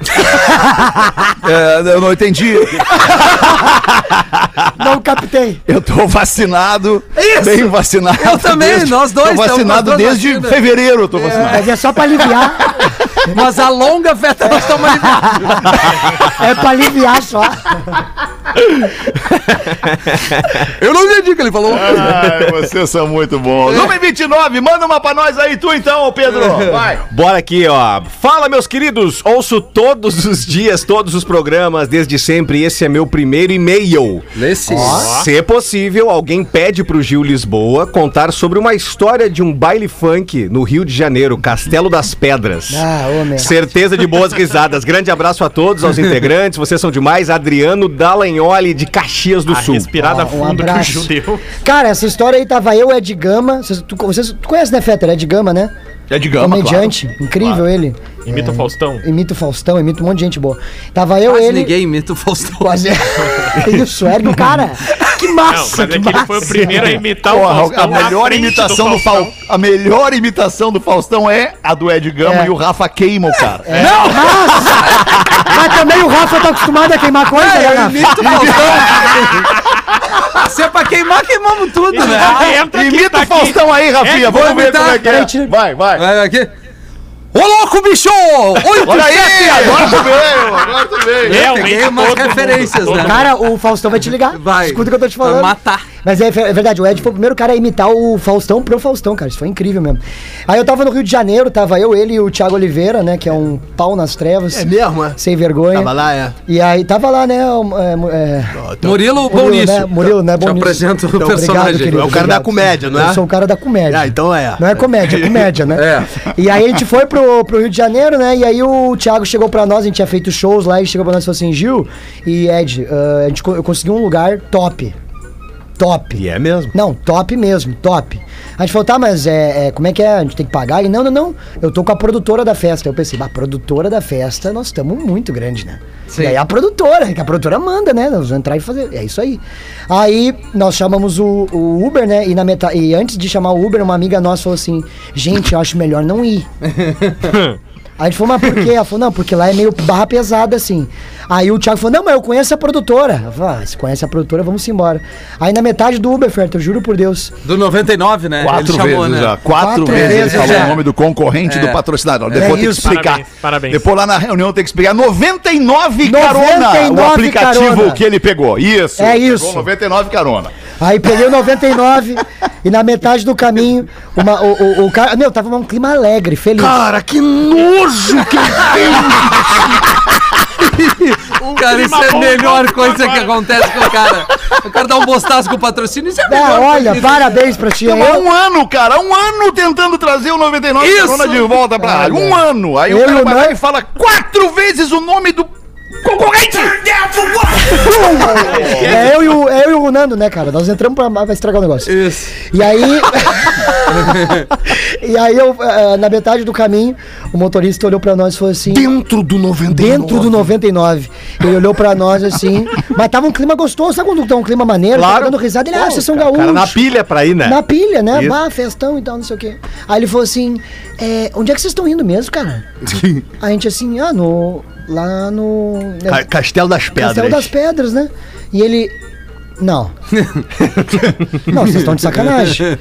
*laughs*
É, eu não entendi. *laughs*
Não captei.
Eu tô vacinado.
Isso!
Bem vacinado.
Eu também, nós dois
Tô vacinado desde
vacinas.
fevereiro, eu tô vacinado.
Mas é só pra aliviar. *laughs*
Mas a longa, Fetter, nós estamos aliviados.
É pra aliviar só.
Eu não entendi o que ele falou.
Ai, vocês são muito bons. 1h29, manda uma pra nós aí, tu então, Pedro. Vai.
Bora aqui, ó. Fala, meus queridos. Ouço todos os dias, todos os programas, desde sempre. Esse é meu primeiro e-mail.
Lê sim.
Se possível, alguém pede pro Gil Lisboa contar sobre uma história de um baile funk no Rio de Janeiro, Castelo das Pedras.
Ah, ô, meu.
Certeza de boas risadas. Grande abraço a todos, aos *laughs* integrantes. Vocês são demais. Adriano Dallagnoli, de Caxias do
A
Sul.
respirada
um
fundo que o
abraço.
Gil deu.
Cara, essa história aí tava eu, Ed Gama. Vocês, tu, vocês, tu conhece, né, Fetter? Ed Gama, né?
É de gama,
Comediante. Incrível ele.
Imita o Faustão.
Imita o Faustão, imita um monte de gente boa. Tava eu,
Quase
ele.
ninguém imita o Faustão.
Quase. *laughs* *laughs* Isso, ergue o cara. Que
Não,
massa,
mas é que ele foi o
massa.
primeiro a imitar o
Porra,
Faustão.
a melhor imitação do,
Faustão.
Fal... a melhor imitação do Faustão é a do Ed Gama
É.
e o Rafa queima o cara.
Não, mas, mas também o Rafa tá acostumado a queimar coisa, né,
É, eu
Rafa?
imito o Faustão. *laughs* Se é pra queimar, queimamos tudo, né?
Aqui,
Imita
tá
o
aqui.
Faustão aí, Rafinha.
É,
Vamos ver
imitar.
como é que é. Vai, vai.
Vai aqui. Ô, louco, bicho! Oito,
Olha aí, agora tu veio, agora tu veio.
Realmente
Peguei umas
todo mundo,
referências,
todo
né?
Cara, o Faustão vai te ligar.
Vai.
Escuta o que eu tô te
Vai
falando.
matar.
Mas é, é verdade, o Ed foi o primeiro cara a imitar o Faustão pro Faustão, cara. Isso foi incrível mesmo. Aí eu tava no Rio de Janeiro, tava eu, ele e o Thiago Oliveira, né? Que é um pau nas trevas.
É mesmo, é?
Sem vergonha.
Tava lá, é.
E aí tava lá, né? é, é,
Murilo Bom
Murilo,
nisso.
né? Murilo, né? Bom
Te apresento o
Então,
personagem.
obrigado, querido.
É o cara da
obrigado.
comédia, não é?
Eu sou o cara da comédia.
Ah, então é.
Não é comédia, é comédia, né?
É.
E aí a gente foi pro, pro Rio de Janeiro, né? E aí o Thiago chegou pra nós, a gente tinha feito shows lá, e chegou pra nós e falou assim, Gil e Ed, ah, a gente, eu consegui um lugar top. Top.
E é mesmo.
Não, top mesmo, top. A gente falou, tá, mas é, é, como é que é? A gente tem que pagar? Ele, não, não, não. Eu tô com a produtora da festa. Eu pensei, bah, produtora da festa, nós estamos muito grande, né?
Sim.
E aí a produtora, que a produtora manda, né? Nós vamos entrar e fazer. É isso aí. Aí nós chamamos o, o Uber, né? E, na meta... e antes de chamar o Uber, uma amiga nossa falou assim: gente, eu acho melhor não ir. *laughs* Aí a gente falou, mas por quê? Ela falou, não, porque lá é meio barra pesada, assim. Aí o Thiago falou, não, mas eu conheço a produtora. Eu falei, ah, se conhece a produtora, vamos embora. Aí na metade do Uber, Ferto, eu juro por Deus.
Do 99, né?
Quatro vezes já. Quatro,
Quatro
vezes ele
vezes
falou
já.
o nome do concorrente
É.
do patrocinador. Depois tem que explicar.
Parabéns, parabéns.
Depois lá na reunião tem que explicar. 99 carona
99
o aplicativo
carona.
que ele pegou. Isso.
É
Pegou
isso.
99 carona.
Aí peguei o 99 e na metade do caminho, uma, o, o, o cara. Meu, tava um clima alegre, feliz.
Cara, que nojo que ele tem! *laughs*
Cara, isso é a melhor coisa que acontece com o cara. O cara dá um bostaço com o patrocínio, isso é melhor
Ah, olha, parabéns pra ti.
Há um ano, cara, um ano tentando trazer o 99
Isso!
Corona de volta pra rádio. Um ano. Aí
Eu
o cara
o
vai lá e fala quatro vezes o nome do concorrente.
é eu e o, é eu e o Nando, né, cara? Nós entramos pra. Vai estragar o negócio.
Isso.
E aí. *laughs* e aí, eu, eh, na metade do caminho, o motorista olhou pra nós e falou assim.
Dentro do 99.
Dentro do 99. Ele olhou pra nós assim. Mas tava um clima gostoso. Sabe quando tá um clima maneiro?
Claro.
Tava dando risada. Ele, ah, vocês são
cara na
gaúchos.
pilha pra ir, né?
Na pilha, né?
Isso.
Bah, festão e tal, não sei o quê. Aí ele falou assim: é, onde é que vocês estão indo mesmo, cara? A gente assim, ah, no. Lá no. né,
Ca- Castelo das Pedras.
Castelo das Pedras, né? E ele. Não. *laughs* não, vocês estão de sacanagem.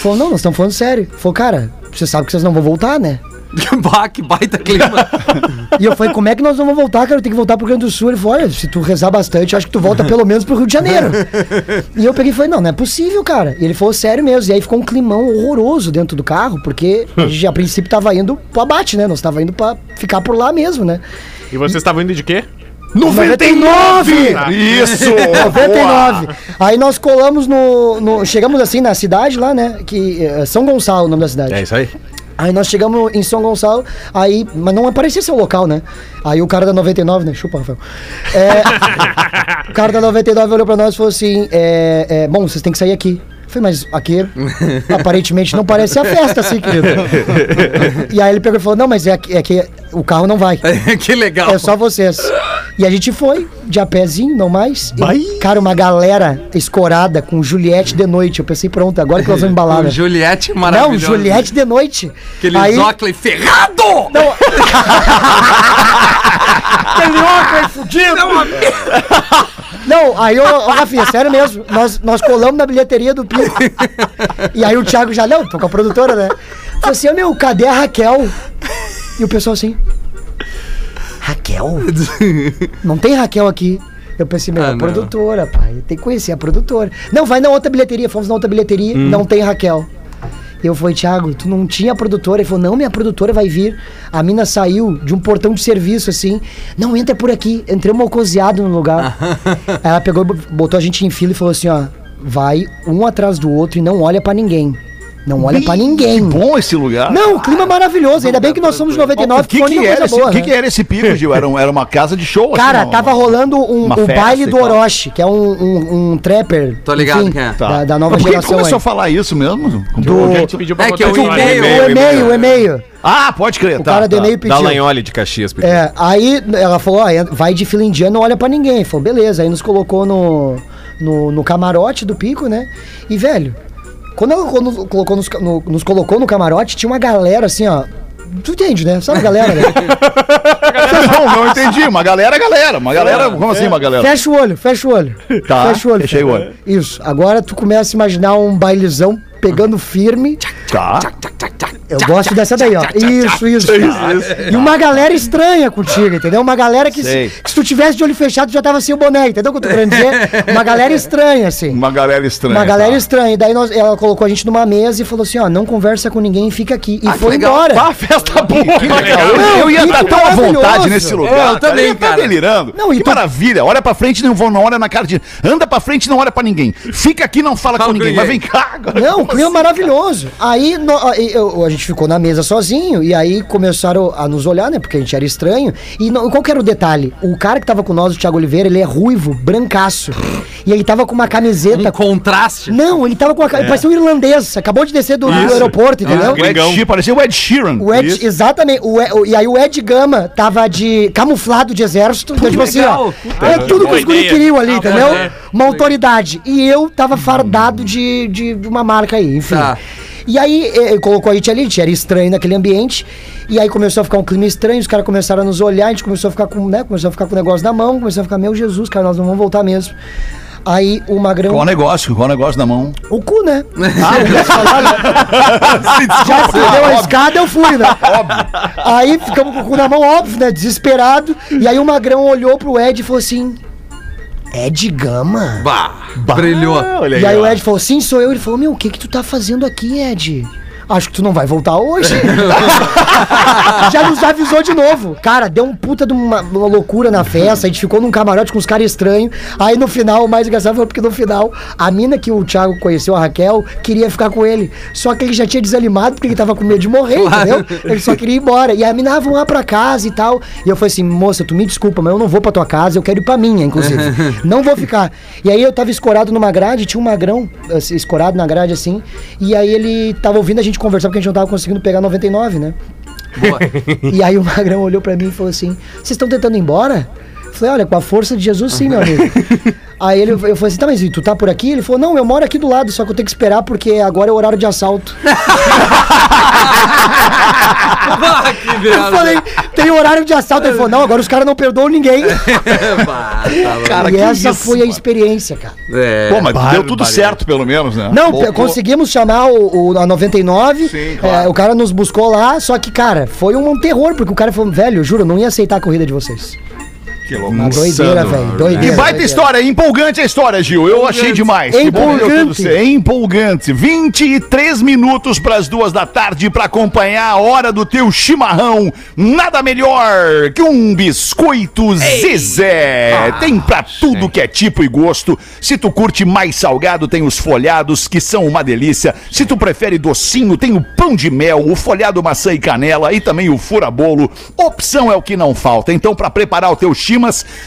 Falou, não, nós estamos falando sério. Falou, cara, você sabe que vocês não vão voltar, né? *laughs*
Bah, que baita clima. *laughs*
E eu falei, como é que nós não vamos voltar, cara? Eu tenho que voltar pro Rio Grande do Sul. Ele falou, olha, se tu rezar bastante, acho que tu volta pelo menos pro Rio de Janeiro. *laughs* E eu peguei e falei, não, não é possível, cara. E ele falou, sério mesmo. E aí ficou um climão horroroso dentro do carro, porque a gente, a princípio tava indo pro abate, né? Nós tava indo pra ficar por lá mesmo, né?
E vocês estavam indo de quê?
99!
Isso!
99. Aí nós colamos no, no- Chegamos assim na cidade lá, né? Que é São Gonçalo, o nome da cidade.
É isso aí.
Aí nós chegamos em São Gonçalo, aí, mas não parecia ser o local, né? Aí o cara da 99, né? Chupa, Rafael. É, *laughs* o cara da 99 olhou pra nós e falou assim: é, é, Bom, vocês têm que sair aqui. Eu falei, mas aqui *laughs* aparentemente não parece a festa, assim, querido. *laughs* E aí ele pegou e falou: Não, mas é é que o carro não vai.
que legal.
É só vocês. E a gente foi, de a pezinho, não mais. E, cara, uma galera escorada com Juliette de noite. Eu pensei, pronto, agora que nós vamos embalar. *laughs* Né?
Juliette
Não,
maravilhoso.
Juliette de noite.
Aquele
Aí-
Zócley ferrado!
Não. *laughs* Aquele óculos fudido. Não, aí, ô, ô Rafinha, sério mesmo. Nós, nós colamos na bilheteria do Pico. E aí o Thiago já, não, tô com a produtora, né? Falei assim, meu, cadê a Raquel? E o pessoal assim. Raquel? *laughs* Não tem Raquel aqui. Eu pensei, meu,
Ah,
a produtora, pai. Tem que conhecer a produtora. Não, vai na outra bilheteria. Fomos na outra bilheteria,
Hum.
não tem Raquel. E eu falei, Thiago, tu não tinha produtora? Ele falou, não, minha produtora vai vir. A mina saiu de um portão de serviço, assim. Não, entra por aqui. Entrei mocoseado no lugar. *laughs* Ela pegou, botou a gente em fila e falou assim, ó. Vai um atrás do outro e não olha pra ninguém. Não olha pra ninguém.
Bom esse lugar.
Não, clima maravilhoso. Ainda bem que nós somos 99,
O que, que,
única
era
coisa
esse,
boa,
o que,
né?
que era esse pico, *laughs* Gil? Era, um- era uma casa de show?
Cara,
assim, uma-
tava rolando um, o
festa
baile do. Orochi, que é um, um, um trapper.
Tô ligado quem é.
Tá.
Da, da nova
Mas por que que
geração.
começou
aí.
a falar isso mesmo?
Do-
gente pediu pra
É que
botar
o e-mail-
O e-mail, o e-mail.
Ah, pode crer.
O
tá,
cara do
tá.
e-mail
Da
pediu.
Lanhole de Caxias. pediu.
É, aí ela falou, ó, entra- vai de fila indiana, não olha pra ninguém. Falou, beleza. Aí nos colocou no, no, no camarote do pico, né? E, velho, quando ela quando colocou nos, no- nos colocou no camarote, tinha uma galera assim, ó. Tu entende, né? Sabe a galera, né? *laughs*
Não, não entendi. Uma galera, galera. Uma galera, como assim uma galera?
Fecha o olho, fecha o olho.
Tá,
fecha o olho.
fechei o olho.
Isso. Agora tu começa a imaginar um bailezão pegando firme.
Tá.
Eu gosto dessa daí, ó. Isso, isso. E uma galera estranha contigo, entendeu? Uma galera que, se, que se tu tivesse de olho fechado já tava sem o boné, entendeu o que eu tô querendo dizer? Uma galera estranha, assim.
Uma galera estranha.
Uma galera
tá.
estranha. E daí nós- ela colocou a gente numa mesa e falou assim, ó, não conversa com ninguém, fica aqui. E
Ah,
foi
legal.
embora.
Ah, festa boa. Que legal. Eu,
Não,
eu ia estar tão à vontade nesse lugar.
É, eu
cara.
também,
ia tá
cara.
delirando.
Não, e
que
tu-
maravilha. Olha pra frente, não, vou- não olha na cara de. Anda pra frente, não olha pra ninguém. Fica aqui, não fala
Fala
com
com
ninguém. Mas vem cá. agora.
Não, o clima
assim?
maravilhoso. Aí no- eu- a gente ficou na mesa sozinho e aí começaram a nos olhar, né? Porque a gente era estranho. E não- qual que era o detalhe? O cara que tava com nós, o Thiago Oliveira, ele é ruivo, brancaço. E ele tava com uma camiseta.
Um contraste.
Não, ele tava com a.
É.
Ele parecia um irlandês. Acabou de descer do, do aeroporto, entendeu?
O Ed parecia o Ed Sheeran.
O Ed,
Isso.
exatamente. O Ed- o- e aí o Ed Gama tava de camuflado de exército. Então, tipo assim, ó.
legal.
É tudo que os guri queriam ali,
Ah,
entendeu? Uma autoridade. E eu tava fardado de, de, de uma marca aí, enfim.
Tá.
E aí eh, colocou a gente ali, a gente era estranho naquele ambiente. E aí começou a ficar um clima estranho, os caras começaram a nos olhar, a gente começou a ficar com, né? Começou a ficar com o negócio na mão, começou a ficar, meu Jesus, cara, nós não vamos voltar mesmo. Aí o Magrão.
Qual negócio? Qual negócio na mão?
O cu, né?
Ah, eu ia falar, né?
Já se deu a
óbvio.
escada, eu fui, né? *laughs* Aí ficamos com o cu na mão, óbvio, né? Desesperado. E aí o Magrão olhou pro Ed e falou assim: Ed Gama?
Bah, brilhou.
Ah,
E aí
ó.
o Ed falou, sim, sou eu. Ele falou, meu, o que que tu tá fazendo aqui, Ed? Acho que tu não vai voltar hoje. *laughs* Já nos avisou de novo. Cara, deu um puta de uma, uma loucura na festa. A gente ficou num camarote com os caras estranhos. Aí no final, o mais engraçado foi porque no final, a mina que o Thiago conheceu, a Raquel, queria ficar com ele. Só que ele já tinha desanimado porque ele tava com medo de morrer, entendeu? Ele só queria ir embora. E a mina, ah, lá pra casa e tal. E eu falei assim, moça, tu me desculpa, mas eu não vou pra tua casa, eu quero ir pra minha, inclusive. *laughs* não vou ficar. E aí eu tava escorado numa grade, tinha um magrão assim, escorado na grade assim. E aí ele tava ouvindo a gente conversar porque a gente não tava conseguindo pegar 99, né?
Boa.
E aí o Magrão olhou pra mim e falou assim: Vocês estão tentando ir embora? Eu falei, olha, com a força de Jesus, sim, meu amigo. *laughs* aí ele, eu falei assim, tá, mas tu tá por aqui? Ele falou, não, eu moro aqui do lado, só que eu tenho que esperar porque agora é o horário de assalto. *laughs*
Ah, que
Eu falei, tem horário de assalto. Ele falou, não, agora os caras não perdoam ninguém. *laughs*
Tá.
Cara,
e essa
isso,
foi a
mano.
experiência, cara.
É.
Pô, mas deu tudo certo, pelo menos, né?
Não, conseguimos chamar o, o- a 99.
Sim, claro.
é, o cara nos buscou lá, só que, cara, foi um terror, porque o cara falou, velho, juro, eu não ia aceitar a corrida de vocês.
Que
Uma
louco.
doideira, velho. Doideira.
Que baita
doideira.
história, empolgante a história, Gil. Eu achei demais.
Empolgante.
certo. Empolgante. 23 minutos para as duas da tarde para acompanhar a hora do teu chimarrão. Nada melhor que um biscoito Zezé. Tem pra tudo que é tipo e gosto. Se tu curte mais salgado, tem os folhados, que são uma delícia. Se tu prefere docinho, tem o pão de mel, o folhado maçã e canela e também o furabolo. Opção é o que não falta. Então, para preparar o teu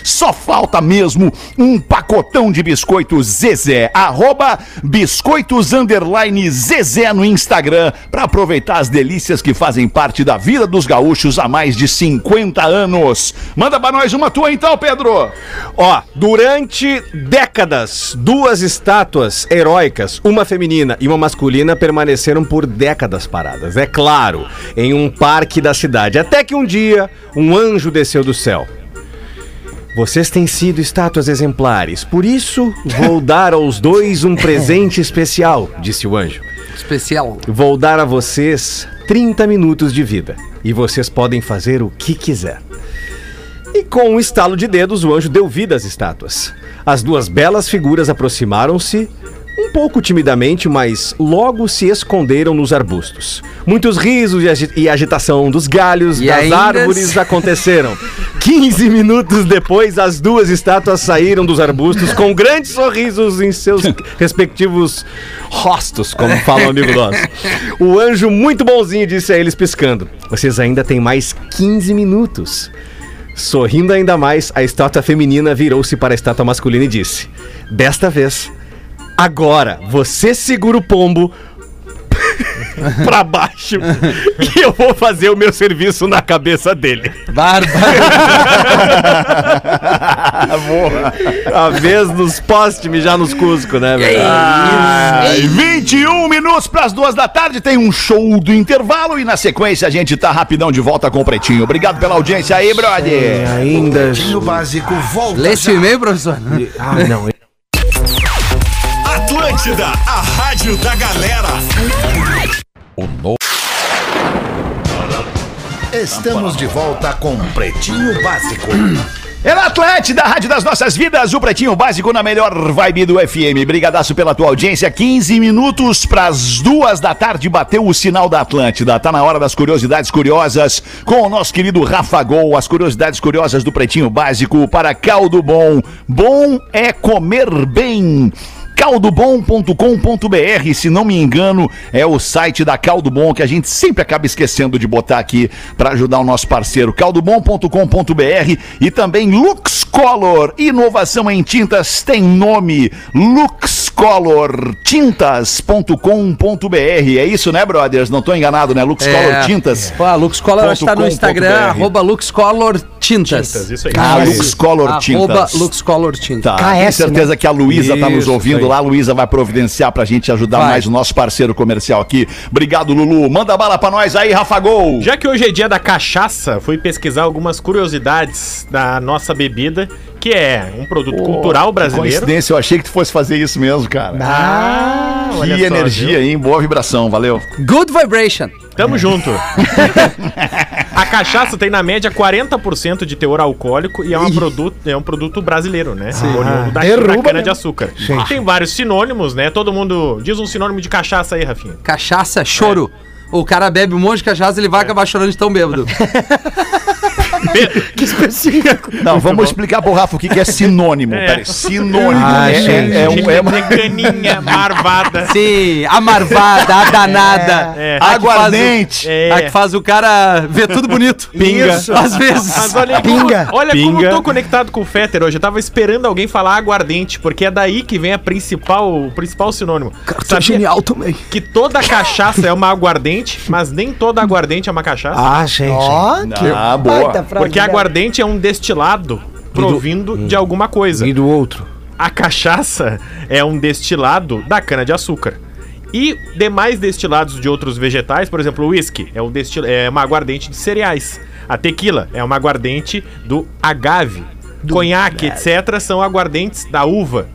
só falta mesmo um pacotão de biscoitos Zezé. Arroba biscoitos underline Zezé no Instagram para aproveitar as delícias que fazem parte da vida dos gaúchos há mais de 50 anos. Manda pra nós uma tua então, Pedro.
Ó, durante décadas, duas estátuas heróicas, uma feminina e uma masculina, permaneceram por décadas paradas. É claro, em um parque da cidade. Até que um dia, um anjo desceu do céu. Vocês têm sido estátuas exemplares, por isso vou dar aos dois um presente especial, disse o anjo.
Especial.
Vou dar a vocês 30 minutos de vida e vocês podem fazer o que quiser. E com um estalo de dedos, o anjo deu vida às estátuas. As duas belas figuras aproximaram-se, um pouco timidamente, mas logo se esconderam nos arbustos. Muitos risos e, agi- e agitação dos galhos
E
das
ainda
árvores aconteceram. 15 minutos depois, as duas estátuas saíram dos arbustos com grandes sorrisos em seus *laughs* respectivos rostos, como fala um amigo nosso. O anjo, muito bonzinho, disse a eles piscando: Vocês ainda têm mais 15 minutos. Sorrindo ainda mais, a estátua feminina virou-se para a estátua masculina e disse: Desta vez, agora você segura o pombo *laughs* pra baixo que eu vou fazer o meu serviço na cabeça dele.
Bárbaro. *laughs*
A vez nos poste já nos Cusco, né, velho?
Ai, 21 minutos para as duas da tarde, tem um show do intervalo e na sequência a gente tá rapidão de volta com o Pretinho. Obrigado pela audiência aí, brother.
Ainda.
Pretinho Básico volta
Lê esse e-mail, professor.
Ah, não.
Atlântida, a rádio da galera.
Estamos de volta com Pretinho Básico. *clears throat*
É na Atlântida, a rádio das nossas vidas, o Pretinho Básico na melhor vibe do FM. Brigadaço pela tua audiência. 15 minutos para as duas da tarde bateu o sinal da Atlântida. Tá na hora das curiosidades curiosas com o nosso querido Rafa Gol. As curiosidades curiosas do Pretinho Básico para caldo bom. Bom é comer bem. Caldobom.com.br, se não me engano, é o site da Caldo Bom que a gente sempre acaba esquecendo de botar aqui para ajudar o nosso parceiro. Caldobom.com.br e também Lux Color, inovação em tintas tem nome. Lux Color, tintas.com.br. É isso, né, brothers? Não tô enganado, né? Lux Color Tintas.
Pô, a Lux Color acho que tá no Instagram, arroba Lux Color Tintas.
Tintas, isso aí.
Ah, Lux Color Tintas.
Lux Color Tintas.
Tá,
KS,
tenho certeza
né?
que a Luísa tá nos ouvindo lá. A Luísa vai providenciar pra gente ajudar
Vai.
mais o nosso parceiro comercial aqui. Obrigado, Lulu. Manda bala pra nós aí, Rafa Gol.
Já que hoje é dia da cachaça, fui pesquisar algumas curiosidades da nossa bebida que é um produto cultural brasileiro.
Coincidência, eu achei que tu fosse fazer isso mesmo, cara.
Ah,
que
olha só,
energia,
viu?
hein? Boa vibração, valeu.
Good vibration.
Tamo junto. A cachaça tem na média 40% de teor alcoólico e é, uma produto, é um produto brasileiro, né? Oriundo daqui da
derruba
cana de açúcar. Tem vários sinônimos, né? Todo mundo diz um sinônimo de cachaça aí, Rafinha.
Cachaça, choro. O cara bebe um monte de cachaça, ele vai acabar chorando de tão bêbado. *laughs*
Que específico.
Não, vamos explicar pro Rafa o que, que é sinônimo.
É.
Peraí, sinônimo.
Ah,
é,
gente.
é, é um, é uma...
Caninha, marvada. *laughs*
Sim, a marvada, a *laughs* danada.
É.
A
Aguardente.
É.
A que faz o cara ver tudo bonito.
Pinga.
Isso. Às vezes.
Mas olha, aí como,
Pinga.
olha como
Pinga.
eu tô conectado com o Fetter hoje. Eu tava esperando alguém falar aguardente, porque é daí que vem a principal, o principal sinônimo. Sabia
também.
que toda cachaça é uma aguardente, mas nem toda aguardente é uma cachaça?
Ah, gente.
Ó, que
Ah, boa.
Porque
cara.
aguardente é um destilado provindo de alguma coisa.
E do outro.
A cachaça é um destilado da cana-de-açúcar. E demais destilados de outros vegetais, por exemplo, o whisky é, um destil... é uma aguardente de cereais. A tequila é uma aguardente do agave. Conhaque, etc., são aguardentes da uva.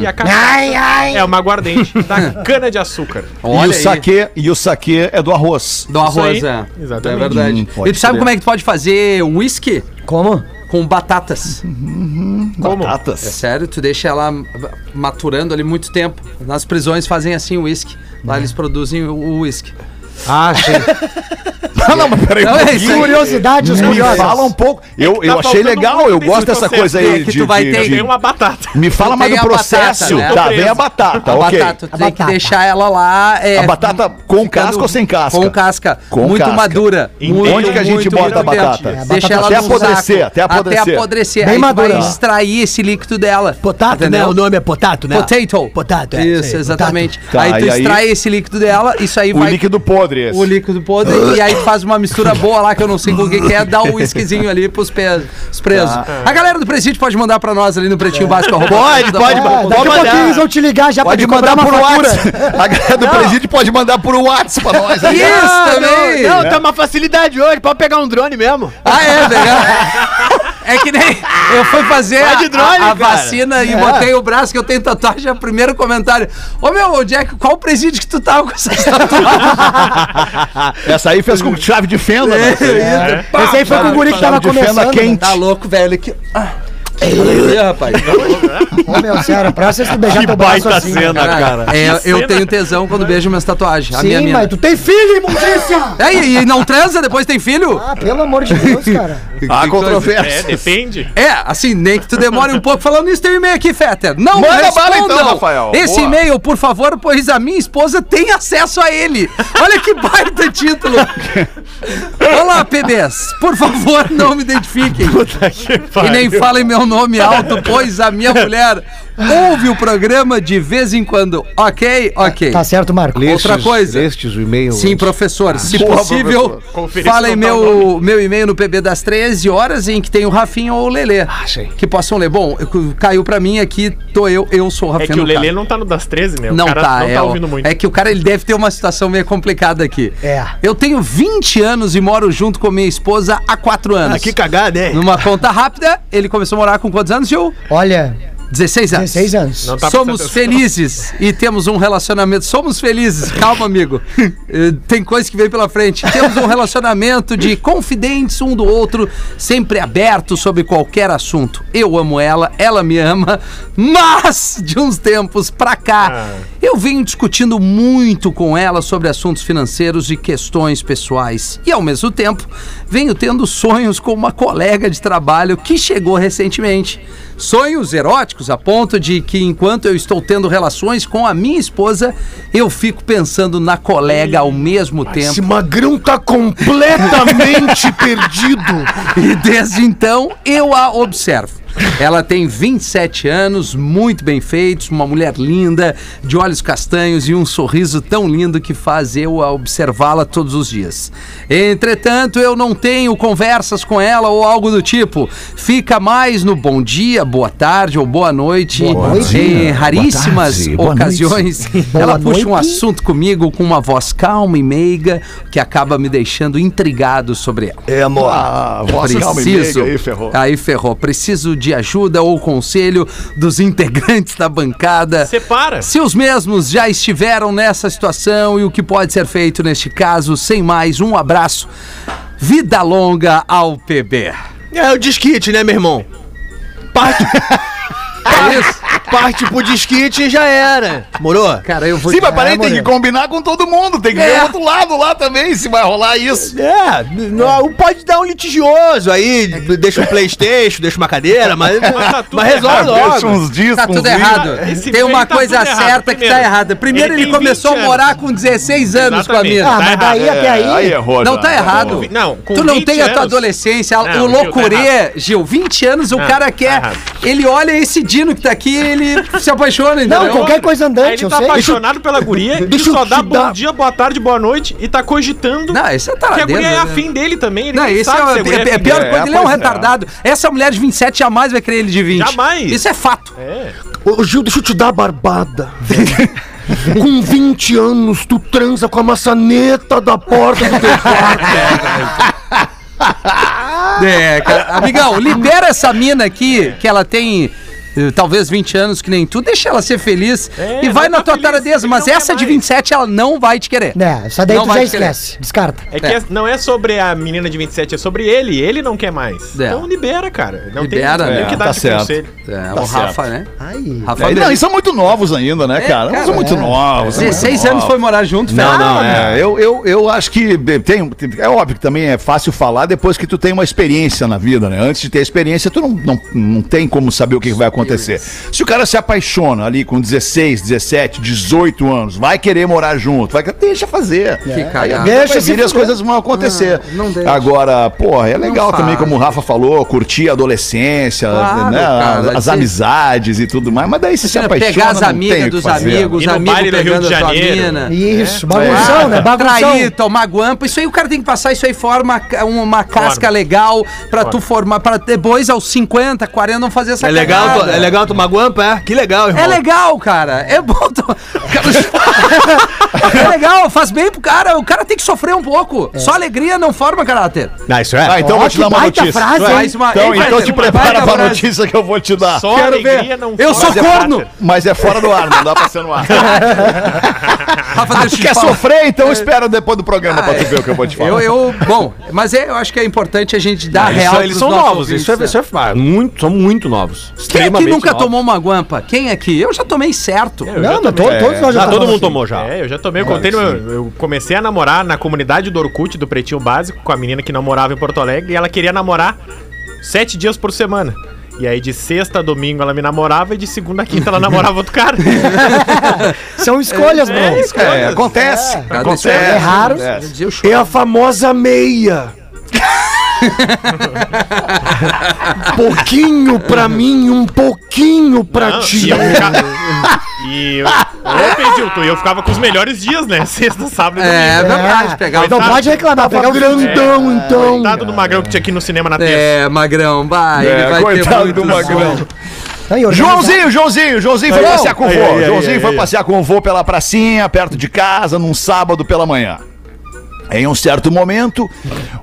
E a cachaça é uma aguardente da *laughs* cana-de-açúcar.
e
Olha
o
aí.
saque e o saque é do arroz.
Do arroz,
Isso aí.
é.
Exatamente.
É verdade.
Hum,
e tu sabe
crer.
como é que tu pode fazer whisky?
Como?
Com batatas.
Como?
É
Batatas.
sério, tu deixa ela maturando ali muito tempo. Nas prisões fazem assim o whisky. Lá eles produzem o whisky.
Ah, sim. *laughs*
Não, não, mas peraí.
Não,
um
é
pouquinho.
isso aí.
Curiosidade, os
Me fala um pouco. Eu,
tá
eu achei legal, eu gosto dessa
processo.
coisa aí
É que
de,
tu vai
de-
ter-
de-
uma batata.
Me fala mais do
a batata,
processo.
né?
Tá, vem a batata,
a
ok.
batata, tu
A
tem que
batata.
deixar ela lá. é,
A batata com
ficando-
casca ou sem casca?
Com casca.
Com
muito
casca.
madura.
Em
Muito,
Onde que a gente
muito,
bota a batata?
dentro. Deixa ela
Até apodrecer, até apodrecer.
Até apodrecer.
Bem
Aí
madura.
vai extrair esse líquido dela.
Potato, né? O nome é potato, né?
Potato.
Potato, é.
Isso, exatamente.
Tá,
aí tu extrai esse líquido dela, isso aí
O
vai.
líquido podre esse.
O líquido podre, *laughs* e aí faz uma mistura boa lá, que eu não sei com o que, que é, dá um whiskyzinho ali pros pe- os presos. A galera do presídio pode mandar pra nós ali no pretinho básico. arroba
Pode, pode.
É, daqui a pouquinho eles vão te ligar já
Pode
pra te
mandar por. WhatsApp. *laughs* A galera do presídio pode mandar por WhatsApp pra nós.
Isso
Ah,
também!
Não, não, tá uma facilidade hoje. Pode pegar um drone mesmo.
Ah, é, legal. *laughs* É que nem eu fui fazer a,
drone,
a- a vacina e botei o braço que eu tenho tatuagem. O primeiro comentário: Ô meu, Jack, qual presídio que tu tava com essas tatuagens? *laughs*
Essa aí fez com chave de fenda, né?
Esse aí foi com o guri que tava começando.
quente.
Tá louco, velho? Que... Ah. Olha aí, rapaz.
Ô, meu, sério, pra vocês tu beijar
Que
teu
baita
assim.
cena, cara.
É, eu tenho tesão quando beijo minhas tatuagens. a minha
Sim,
mina.
mas tu tem filho, imundícia!
É, e, e não transa, depois tem filho?
Ah, pelo amor de Deus, *laughs* cara.
Há
É,
controvérsias.
depende.
É, assim, nem que tu demore um pouco. Falando nisso, tem um e-mail aqui, Fetter. Não
Manda
respondam
bala então, Rafael.
esse e-mail, por favor, pois a minha esposa tem acesso a ele. Olha que baita título. Olá, PBs. Por favor, não me identifiquem. E nem falem meu nome alto, pois a minha *laughs* mulher ouve o programa de vez em quando. Ok? Ok.
Tá certo, Marco.
Outra coisa.
Lestes o e-mail.
Sim, professor. Se
Porra,
possível,
professor.
Falem
tá
meu, meu e-mail no PB das 13 horas em que tem o Rafinha ou o Lelê.
Ah, sim.
Que possam ler. Bom, caiu pra mim aqui, tô eu, eu sou o
É
Rafinha.
que o. Lelê não tá no das 13, né? O
Não
cara
tá,
não
é,
tá ouvindo muito.
é que o cara ele deve ter uma situação meio complicada aqui.
É.
Eu tenho 20 anos e moro junto com minha esposa há 4 anos.
Ah, que cagada, hein?
Numa conta rápida, ele começou a morar com quantos anos, Gil?
Olha,
16 anos.
16 anos.
Não tá
Somos felizes e temos um relacionamento. Somos felizes, calma, amigo. *laughs* Eh, Tem coisa que vem pela frente. Temos um relacionamento de confidentes um do outro, sempre aberto sobre qualquer assunto. Eu amo ela, ela me ama, mas de uns tempos pra cá, eu venho discutindo muito com ela sobre assuntos financeiros e questões pessoais. E ao mesmo tempo, venho tendo sonhos com uma colega de trabalho que chegou recentemente. Sonhos eróticos a ponto de que enquanto eu estou tendo relações com a minha esposa, eu fico pensando na colega ao mesmo
Esse
tempo.
magrão tá completamente *laughs* perdido.
E desde então eu a observo. Ela tem 27 anos, muito bem feitos, uma mulher linda, de olhos castanhos e um sorriso tão lindo que faz eu a observá-la todos os dias. Entretanto, eu não tenho conversas com ela ou algo do tipo. Fica mais no bom dia, boa tarde ou boa noite.
noite.
Em raríssimas
tarde, boa
ocasiões, *laughs*
Boa
ela puxa um
noite.
assunto comigo com uma voz calma e meiga que acaba me deixando intrigado sobre ela.
É, amor.
Ah, voz calma e
Preciso.
meiga aí, ferrou.
Aí ferrou. Preciso de ajuda ajuda ou conselho dos integrantes da bancada.
Separa.
Se os mesmos já estiveram nessa situação e o que pode ser feito neste caso, sem mais, um abraço. Vida longa ao PB.
É o disquite, né, meu irmão? Parte, *laughs*
É isso?
parte pro disquite e já era. Morou?
Cara, eu vou.
Sim, mas parei,
É,
tem que combinar com todo mundo. Tem que ver o outro lado lá também, se vai rolar isso.
É, não, pode dar um litigioso aí, deixa um Playstation, deixa uma cadeira, mas,
tá
mas resolve
errado,
Deixa
logo.
uns discos.
Tá tudo errado.
Esse
Tem uma
tá
coisa certa que tá errada. Primeiro
ele
ele, começou a
20
morar
anos.
com 16 anos com a
Exatamente.
mina.
Ah,
Tá
mas daí até aí.
É, aí errou
Não tá errado.
Não, com
tu não
20
tem a tua adolescência.
Não,
o
tá
loucurê, Gil, 20 anos, o
Não,
cara
tá
quer. ele olha esse Dino que tá aqui ele se apaixona, entendeu?
Não, qualquer coisa
Aí
andante,
ele
eu
tá
sei.
apaixonado pela guria e
deixa eu
só dá bom
dar-
dia, boa tarde, boa noite e tá cogitando
Não, esse é
que a
taradeiro.
guria é
né?
afim dele também. Ele
Não,
nem
esse
sabe
é,
se a guria
é, é
afim
pior
dele.
coisa, ele é um
é.
retardado. Essa mulher de 27 jamais vai querer ele de 20.
Jamais.
Isso é fato.
É.
Ô, Gil, deixa eu te dar a barbada. com 20 anos, tu transa com a maçaneta da porta do teu quarto. *laughs*
É, cara. Amigão, libera essa mina aqui, que ela tem talvez 20 anos, que nem tu, deixa ela ser feliz
É,
e vai
ela
na
tá
tua
feliz,
taradeza. Mas
não
essa de
mais.
27, ela não vai te querer.
Né, essa daí
Não
tu já
querer.
esquece. Descarta.
É que
É.
é- não é sobre a menina de 27, é sobre ele. Ele não quer mais.
É.
Então libera, cara. Não
Libera,
tem,
né?
tem que dar
Tá
de
certo.
conselho.
É,
Tá
o Rafa, né?
Ai.
Rafa
É, não, e são muito novos ainda, né, cara? Não
cara,
são muito
é.
novos. são muito
16 anos
novos.
foi morar junto,
Não,
velho.
não,
É, eu, eu, eu acho que tem, é óbvio que também é fácil falar depois que tu tem uma experiência na vida, né? Antes de ter experiência, tu não, não, não tem como saber o que vai acontecer. Se o cara se apaixona ali com 16, 17, 18 anos, vai querer morar junto, vai, deixa fazer.
Que cagada.
Deixa se
vir e as coisas vão acontecer.
Não, não deixa.
Agora, porra, é legal também, como o Rafa falou, curtir a adolescência,
Claro,
né?
cara,
as, as
se-
amizades e tudo mais, mas daí se se apaixona,
pegar as amigas dos amigos, amigos
baile do Rio
pegando
de
a mina.
Isso, bagunção, né? Bagunção.
Trair, tomar guampa, isso aí o cara tem que passar, isso aí forma ca- uma casca legal pra tu formar, pra depois aos 50, 40 não fazer essa
É legal,
cagada.
é legal tomar guampa, é? Que legal, irmão.
É legal, cara. É bom. to- *laughs* é legal, faz bem pro cara. O cara tem que sofrer um pouco. Só alegria não forma caráter.
Ah, isso é.
Ah, então
Ó,
vou te dar uma notícia.
frase,
Vai.
hein?
então,
Hein,
então te
uma
prepara pra
frase.
notícia que eu vou te dar.
Só
Quero
alegria
ver.
não
Eu sou corno.
Mas é fora do ar, não dá pra ser no ar. *laughs* Ah, tu quer sofrer? Então espera depois do programa pra
Ah,
tu ver o que eu vou te falar.
Eu, eu, bom, mas é, eu acho que é importante a gente dar
Eles
real
são, eles são novos, isso é, isso é ah, muito, são muito novos.
Quem nunca
novos.
tomou uma guampa? Quem aqui? Eu já tomei certo.
Eu
Não,
tomei.
todos nós já
Ah, todo mundo tomou já.
É, eu já tomei, eu contei no, Eu comecei a namorar na comunidade do Orkut, do Pretinho Básico, com a menina que não morava em Porto Alegre, e ela queria namorar sete dias por semana. E aí de sexta a domingo ela me namorava e de segunda a quinta ela namorava outro cara. *laughs*
São escolhas, bro.
É, escolhas.
É, acontece.
Cada
acontece.
É raro.
Choro.
É a famosa meia. *laughs* pouquinho pra mim, um pouquinho pra
Não,
ti.
E eu ficava. E eu, eu ficava com os melhores dias, né? *laughs* Sexta, sábado e
É
domingo.
verdade, pegar o
Não pode reclamar, pegar o
grandão, então.
Coitado do magrão que tinha aqui no cinema na terça.
É, Magrão, vai,
É,
ele vai
coitado
ter
do Magrão.
Aí.
Joãozinho, Joãozinho, Joãozinho foi passear com o vô.
aí,
Joãozinho
aí,
foi
aí.
passear com o vô pela pracinha, perto de casa, num sábado pela manhã. Em um certo momento,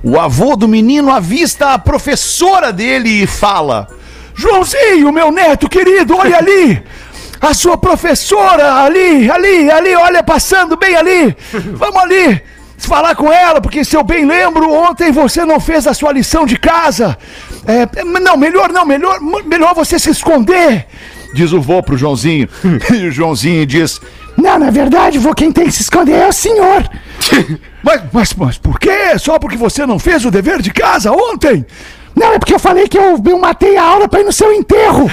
o avô do menino avista a professora dele e fala: Joãozinho, meu neto querido, olha *laughs* ali! A sua professora ali, ali, ali, olha, passando bem ali! Vamos ali! Falar com ela, porque se eu bem lembro, ontem você não fez a sua lição de casa. É, não, melhor não, melhor, melhor você se esconder. Diz o vô pro Joãozinho. *laughs* E o Joãozinho diz: Não, na verdade, vô, quem tem que se esconder é o senhor. *laughs* mas, mas, mas por quê? Só porque você não fez o dever de casa ontem? Não, é porque eu falei que eu, eu matei a aula pra ir no seu enterro. *laughs*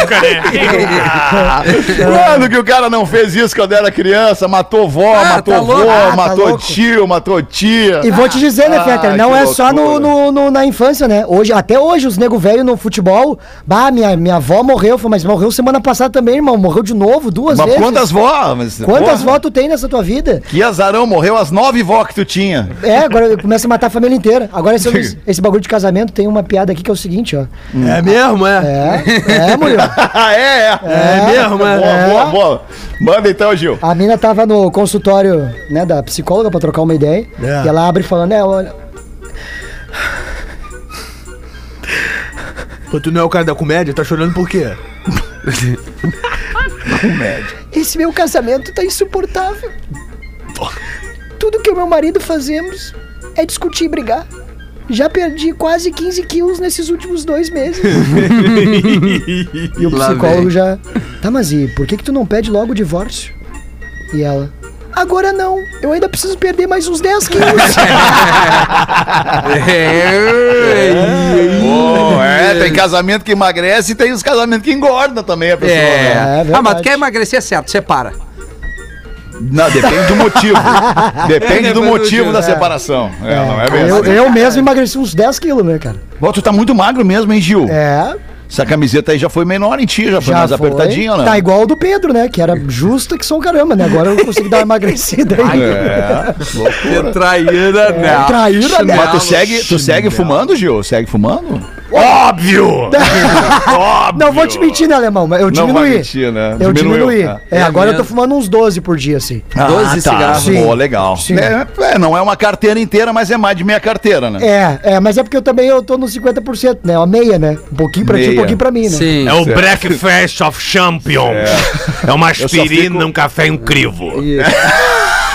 Nunca, né?
Quando que o cara não fez isso quando era criança? Matou vó,
Ah,
matou
tá
vó,
louco.
Ah, tá
matou
louco.
tio, matou tia.
E vou te dizer, né,
Ah,
Fetter? Não
que
é só no,
loucura.
no- no- na infância, né? Hoje, até hoje, os nego velho no futebol. Bah, minha, minha avó morreu, foi- mas morreu semana passada também, irmão. Morreu de novo, duas
Mas
vezes.
quantas vó? Mas,
Quantas
porra,
vó tu tem nessa tua vida?
Que azarão, morreu as nove vó que tu tinha.
É, agora começa a matar a família inteira. Agora esse, esse bagulho de casamento tem uma piada aqui que é o seguinte, ó.
É mesmo, é?
É, *laughs* é, Murilo.
Ah, é, é.
É mesmo, é?
Boa, boa, boa. Manda então, Gil.
A mina tava no consultório, né, da psicóloga pra trocar uma ideia.
É.
E ela abre falando, é, olha.
Pô, tu não é o cara da comédia? Tá chorando por quê? *laughs*
Esse meu casamento tá insuportável. Tudo que o meu marido fazemos é discutir e brigar. Já perdi quase 15 quilos nesses últimos dois meses. *laughs* e o psicólogo já. Tá, mas e por que, que tu não pede logo o divórcio? E ela. Agora não, eu ainda preciso perder mais uns 10 quilos.
Pô, *laughs* é, tem casamento que emagrece e tem os casamentos que engorda também a pessoa.
É.
né?
É
ah, mas tu quer emagrecer certo, separa.
Não, depende do motivo. *laughs* Depende do motivo da
é.
separação. É, não é bem
eu, eu mesmo emagreci uns 10 quilos, né, cara?
Pô, tu tá muito magro mesmo, hein, Gil?
É,
Essa camiseta aí já foi menor em ti, já foi mais
foi.
apertadinha, né?
Tá igual o do Pedro, né? Que era justa que só um caramba, né? Agora eu consegui dar uma emagrecida aí.
É, loucura.
Traíra, né?
traíra, né?
Mas tu segue, tu segue fumando, Gil? Segue fumando? *laughs*
Óbvio!
Não vou te mentir, né, alemão? Mas eu
Não vai
diminuí.
mentir, né?
Eu
Diminuiu,
diminuí.
tá.
É,
É
agora eu tô fumando uns 12 por dia, assim.
12 cigarros.
Sim.
Pô, legal.
Sim.
É, é, não é uma carteira inteira, mas é mais de meia carteira, né?
É, é, mas é porque eu também eu tô nos 50%, né? Uma meia, né? Um pouquinho pra ti,
Meia.
um pouquinho pra mim, né?
Sim.
É o Breakfast of Champions. É, uma aspirina,
fico-
um café incrível.
um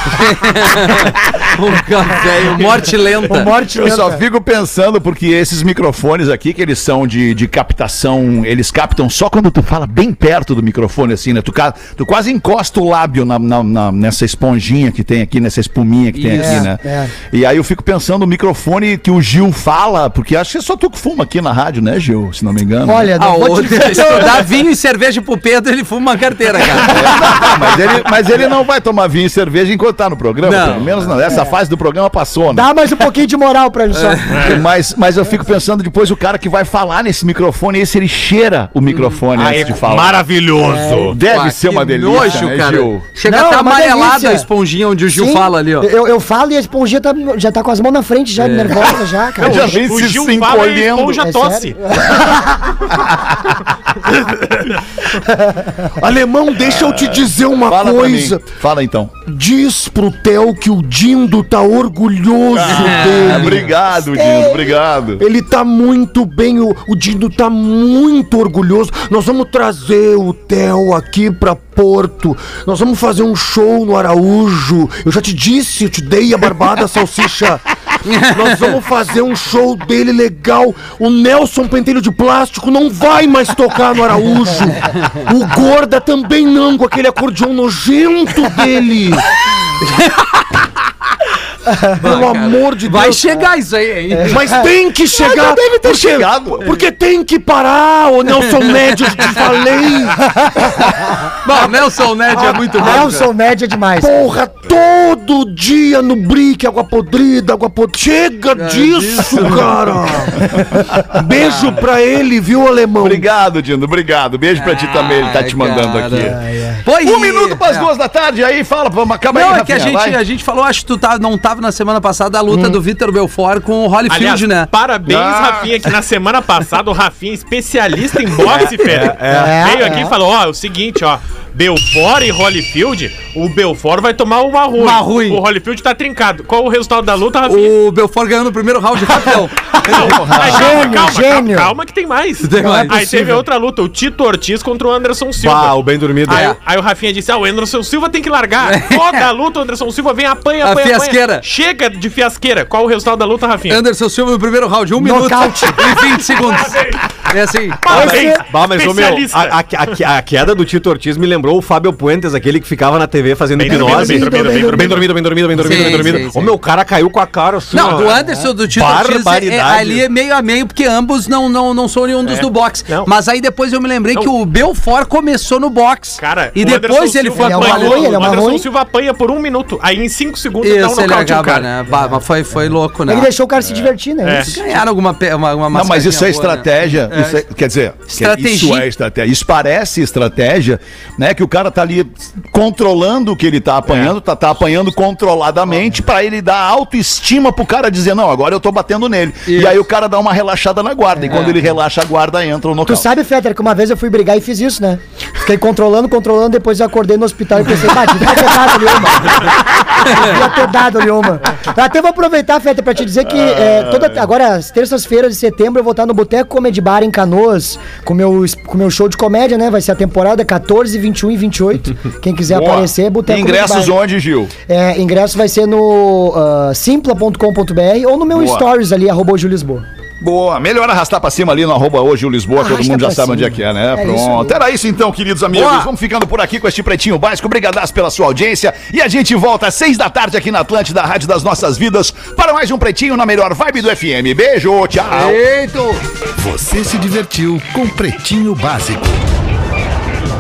*laughs* café, um morte lenta.
Morte
Eu só
lenta.
fico pensando porque esses microfones aqui, que eles são de, de captação, eles captam só quando tu fala bem perto do microfone, assim, né? Tu, tu quase encosta o lábio na, na- na- nessa esponjinha que tem aqui, nessa espuminha que tem
Isso.
aqui, né?
É.
E aí eu fico pensando o microfone que o Gil fala, porque acho que é só tu que fuma aqui na rádio, né, Gil? Se não me engano.
Olha,
Ah,
não vou te *laughs*
dá vinho e cerveja pro Pedro, ele fuma uma carteira, cara.
Ah, *laughs* mas, ele, mas ele não vai tomar vinho e cerveja enquanto tá no programa,
Não.
pelo menos não. Essa fase do programa passou, né?
Dá mais um pouquinho de moral pra ele só. *laughs*
Mas, mas eu fico pensando depois o cara que vai falar nesse microfone, esse ele cheira o microfone
Ah,
antes
é
de falar.
maravilhoso.
Deve
Pá,
ser uma delícia,
nojo,
né,
cara.
Gil?
Chega
Não,
a tá
é
amarelada a esponjinha onde o Gil
Sim,
fala ali, ó.
Eu, eu falo e a esponjinha tá, já tá com as mãos na frente, já nervosa já, *laughs* cara.
Já vem
O
se
Gil
se
e a
encolhendo.
esponja
É
tosse.
sério? *laughs*
Alemão, deixa eu te dizer uma
Fala
coisa.
pra mim. Fala então.
Diz pro Theo que o Dindo tá orgulhoso
Ah,
dele.
obrigado, Dindo, obrigado.
Ele tá muito bem, o, o Dindo tá muito orgulhoso. Nós vamos trazer o Theo aqui pra Porto. Nós vamos fazer um show no Araújo. Eu já te disse, eu te dei a barbada *laughs* salsicha. Nós vamos fazer um show dele legal. O Nelson Pentelho de Plástico não vai mais tocar no Araújo. O Gorda também não, com aquele acordeão nojento dele. *laughs* Pelo amor de Deus.
Vai chegar isso aí, hein?
Mas tem que chegar.
deve ter
porque,
chegado.
Porque tem que parar, ô Nelson Médio, eu te falei. *laughs*
Bom, Nelson Ned é muito bom.
Nelson média demais.
Porra, todo dia no brick, água podrida, água podrida. Chega disso, cara. *laughs* Beijo pra ele, viu, alemão?
Obrigado, Dindo, obrigado. Beijo pra ti também, ele tá te mandando aqui.
E-
Um minuto pras
é.
duas da tarde, aí fala, vamos, acaba
Não,
aí,
é que a gente, a gente falou, acho que tu tá, não na semana passada, a luta do Vitor Belfort com o Holyfield,
Aliás,
né?
parabéns,
Ah.
Rafinha, que na semana passada o Rafinha, especialista em *laughs* boxe, Fê,
é.
veio aqui e falou: ó, é o seguinte, ó. Belfort e Holyfield, o Belfort vai tomar uma ruim.
Uma ruim.
O Holyfield tá trincado. Qual o resultado da luta, Rafinha?
O Belfort ganhou no primeiro round. *laughs*
Não, aí,
Gênio,
calma,
gênio.
calma, calma que tem mais.
Tem mais.
Aí teve outra luta, o Tito Ortiz contra o Anderson Silva.
Pá, o bem dormido.
Aí,
É.
aí o Rafinha disse: Ah, o Anderson Silva tem que largar. *laughs* Toda a luta, o Anderson Silva vem, apanha,
A
apanha.
fiasqueira.
apanha. Chega de fiasqueira. Qual o resultado da luta, Rafinha?
Anderson Silva no primeiro round, um minuto
Nocaute.
e 20 segundos. É assim.
Parabéns,
Bah, mas, ô, meu, a, a- a- a queda do Tito Ortiz me lembrou o Fábio Puentes, aquele que ficava na TV fazendo
Bem
hipnose.
dormido, bem dormido, bem dormido.
bem dormido, bem dormido, bem dormido. O meu cara caiu com a cara assim.
Não, do Anderson do Tito é,
Barbaridade.
ali é meio a meio, porque ambos não, não, não são oriundos do boxe.
Não.
Mas aí depois eu me lembrei
Não.
que o Belfort começou no boxe.
Cara,
e
o
depois
Anderson
ele foi
Ele é ele é
o Anderson. Silva apanha por um minuto. Aí em cinco segundos
Isso, ele
nocaute no
acaba,
cara.
né? Bah, mas foi, foi louco, né?
Ele deixou o cara se divertir, né?
É.
Ganharam alguma uma, uma
Não, mas isso é
né?
estratégia.
É.
é- quer dizer, isso é estratégia. Isso parece estratégia, né? Que o cara tá ali controlando o que ele tá apanhando, tá, tá apanhando controladamente pra ele dar autoestima pro cara dizer, não, agora eu tô batendo nele. E aí o cara dá uma relaxada na guarda. E quando ele relaxa a guarda, entra o
Tu
nocaute.
sabe, Fetter, que uma vez eu fui brigar e fiz isso, né? Fiquei controlando, controlando, depois eu acordei no hospital e pensei, bah, devia ter dado ali uma. devia ter dado ali uma. Até vou aproveitar, Feta, pra te dizer que é, toda, agora, as terças-feiras de setembro, eu vou estar no Boteco Comedy Bar em Canoas, com meu, com meu show de comédia, né? Vai ser a temporada 14, 21 e 28. Quem quiser
Boa.
aparecer, Boteco
Ingressos onde, Gil?
É, ingresso vai ser no ah, simpla.com.br ou no meu
Boa.
stories ali, arroba Lisboa.
Boa, melhor arrastar pra cima ali no arroba hoje o Lisboa, todo
Arrasta
mundo já sabe
cima.
onde é que é, né?
É isso
Pronto.
aí.
Era isso então, queridos amigos.
Boa.
Vamos ficando por aqui com este pretinho básico. Obrigadaço pela sua audiência. E a gente volta às seis da tarde aqui na Atlântida, Rádio das Nossas Vidas, para mais um pretinho na melhor vibe do FM. Beijo, tchau.
Eito!
Você se divertiu com Pretinho Básico.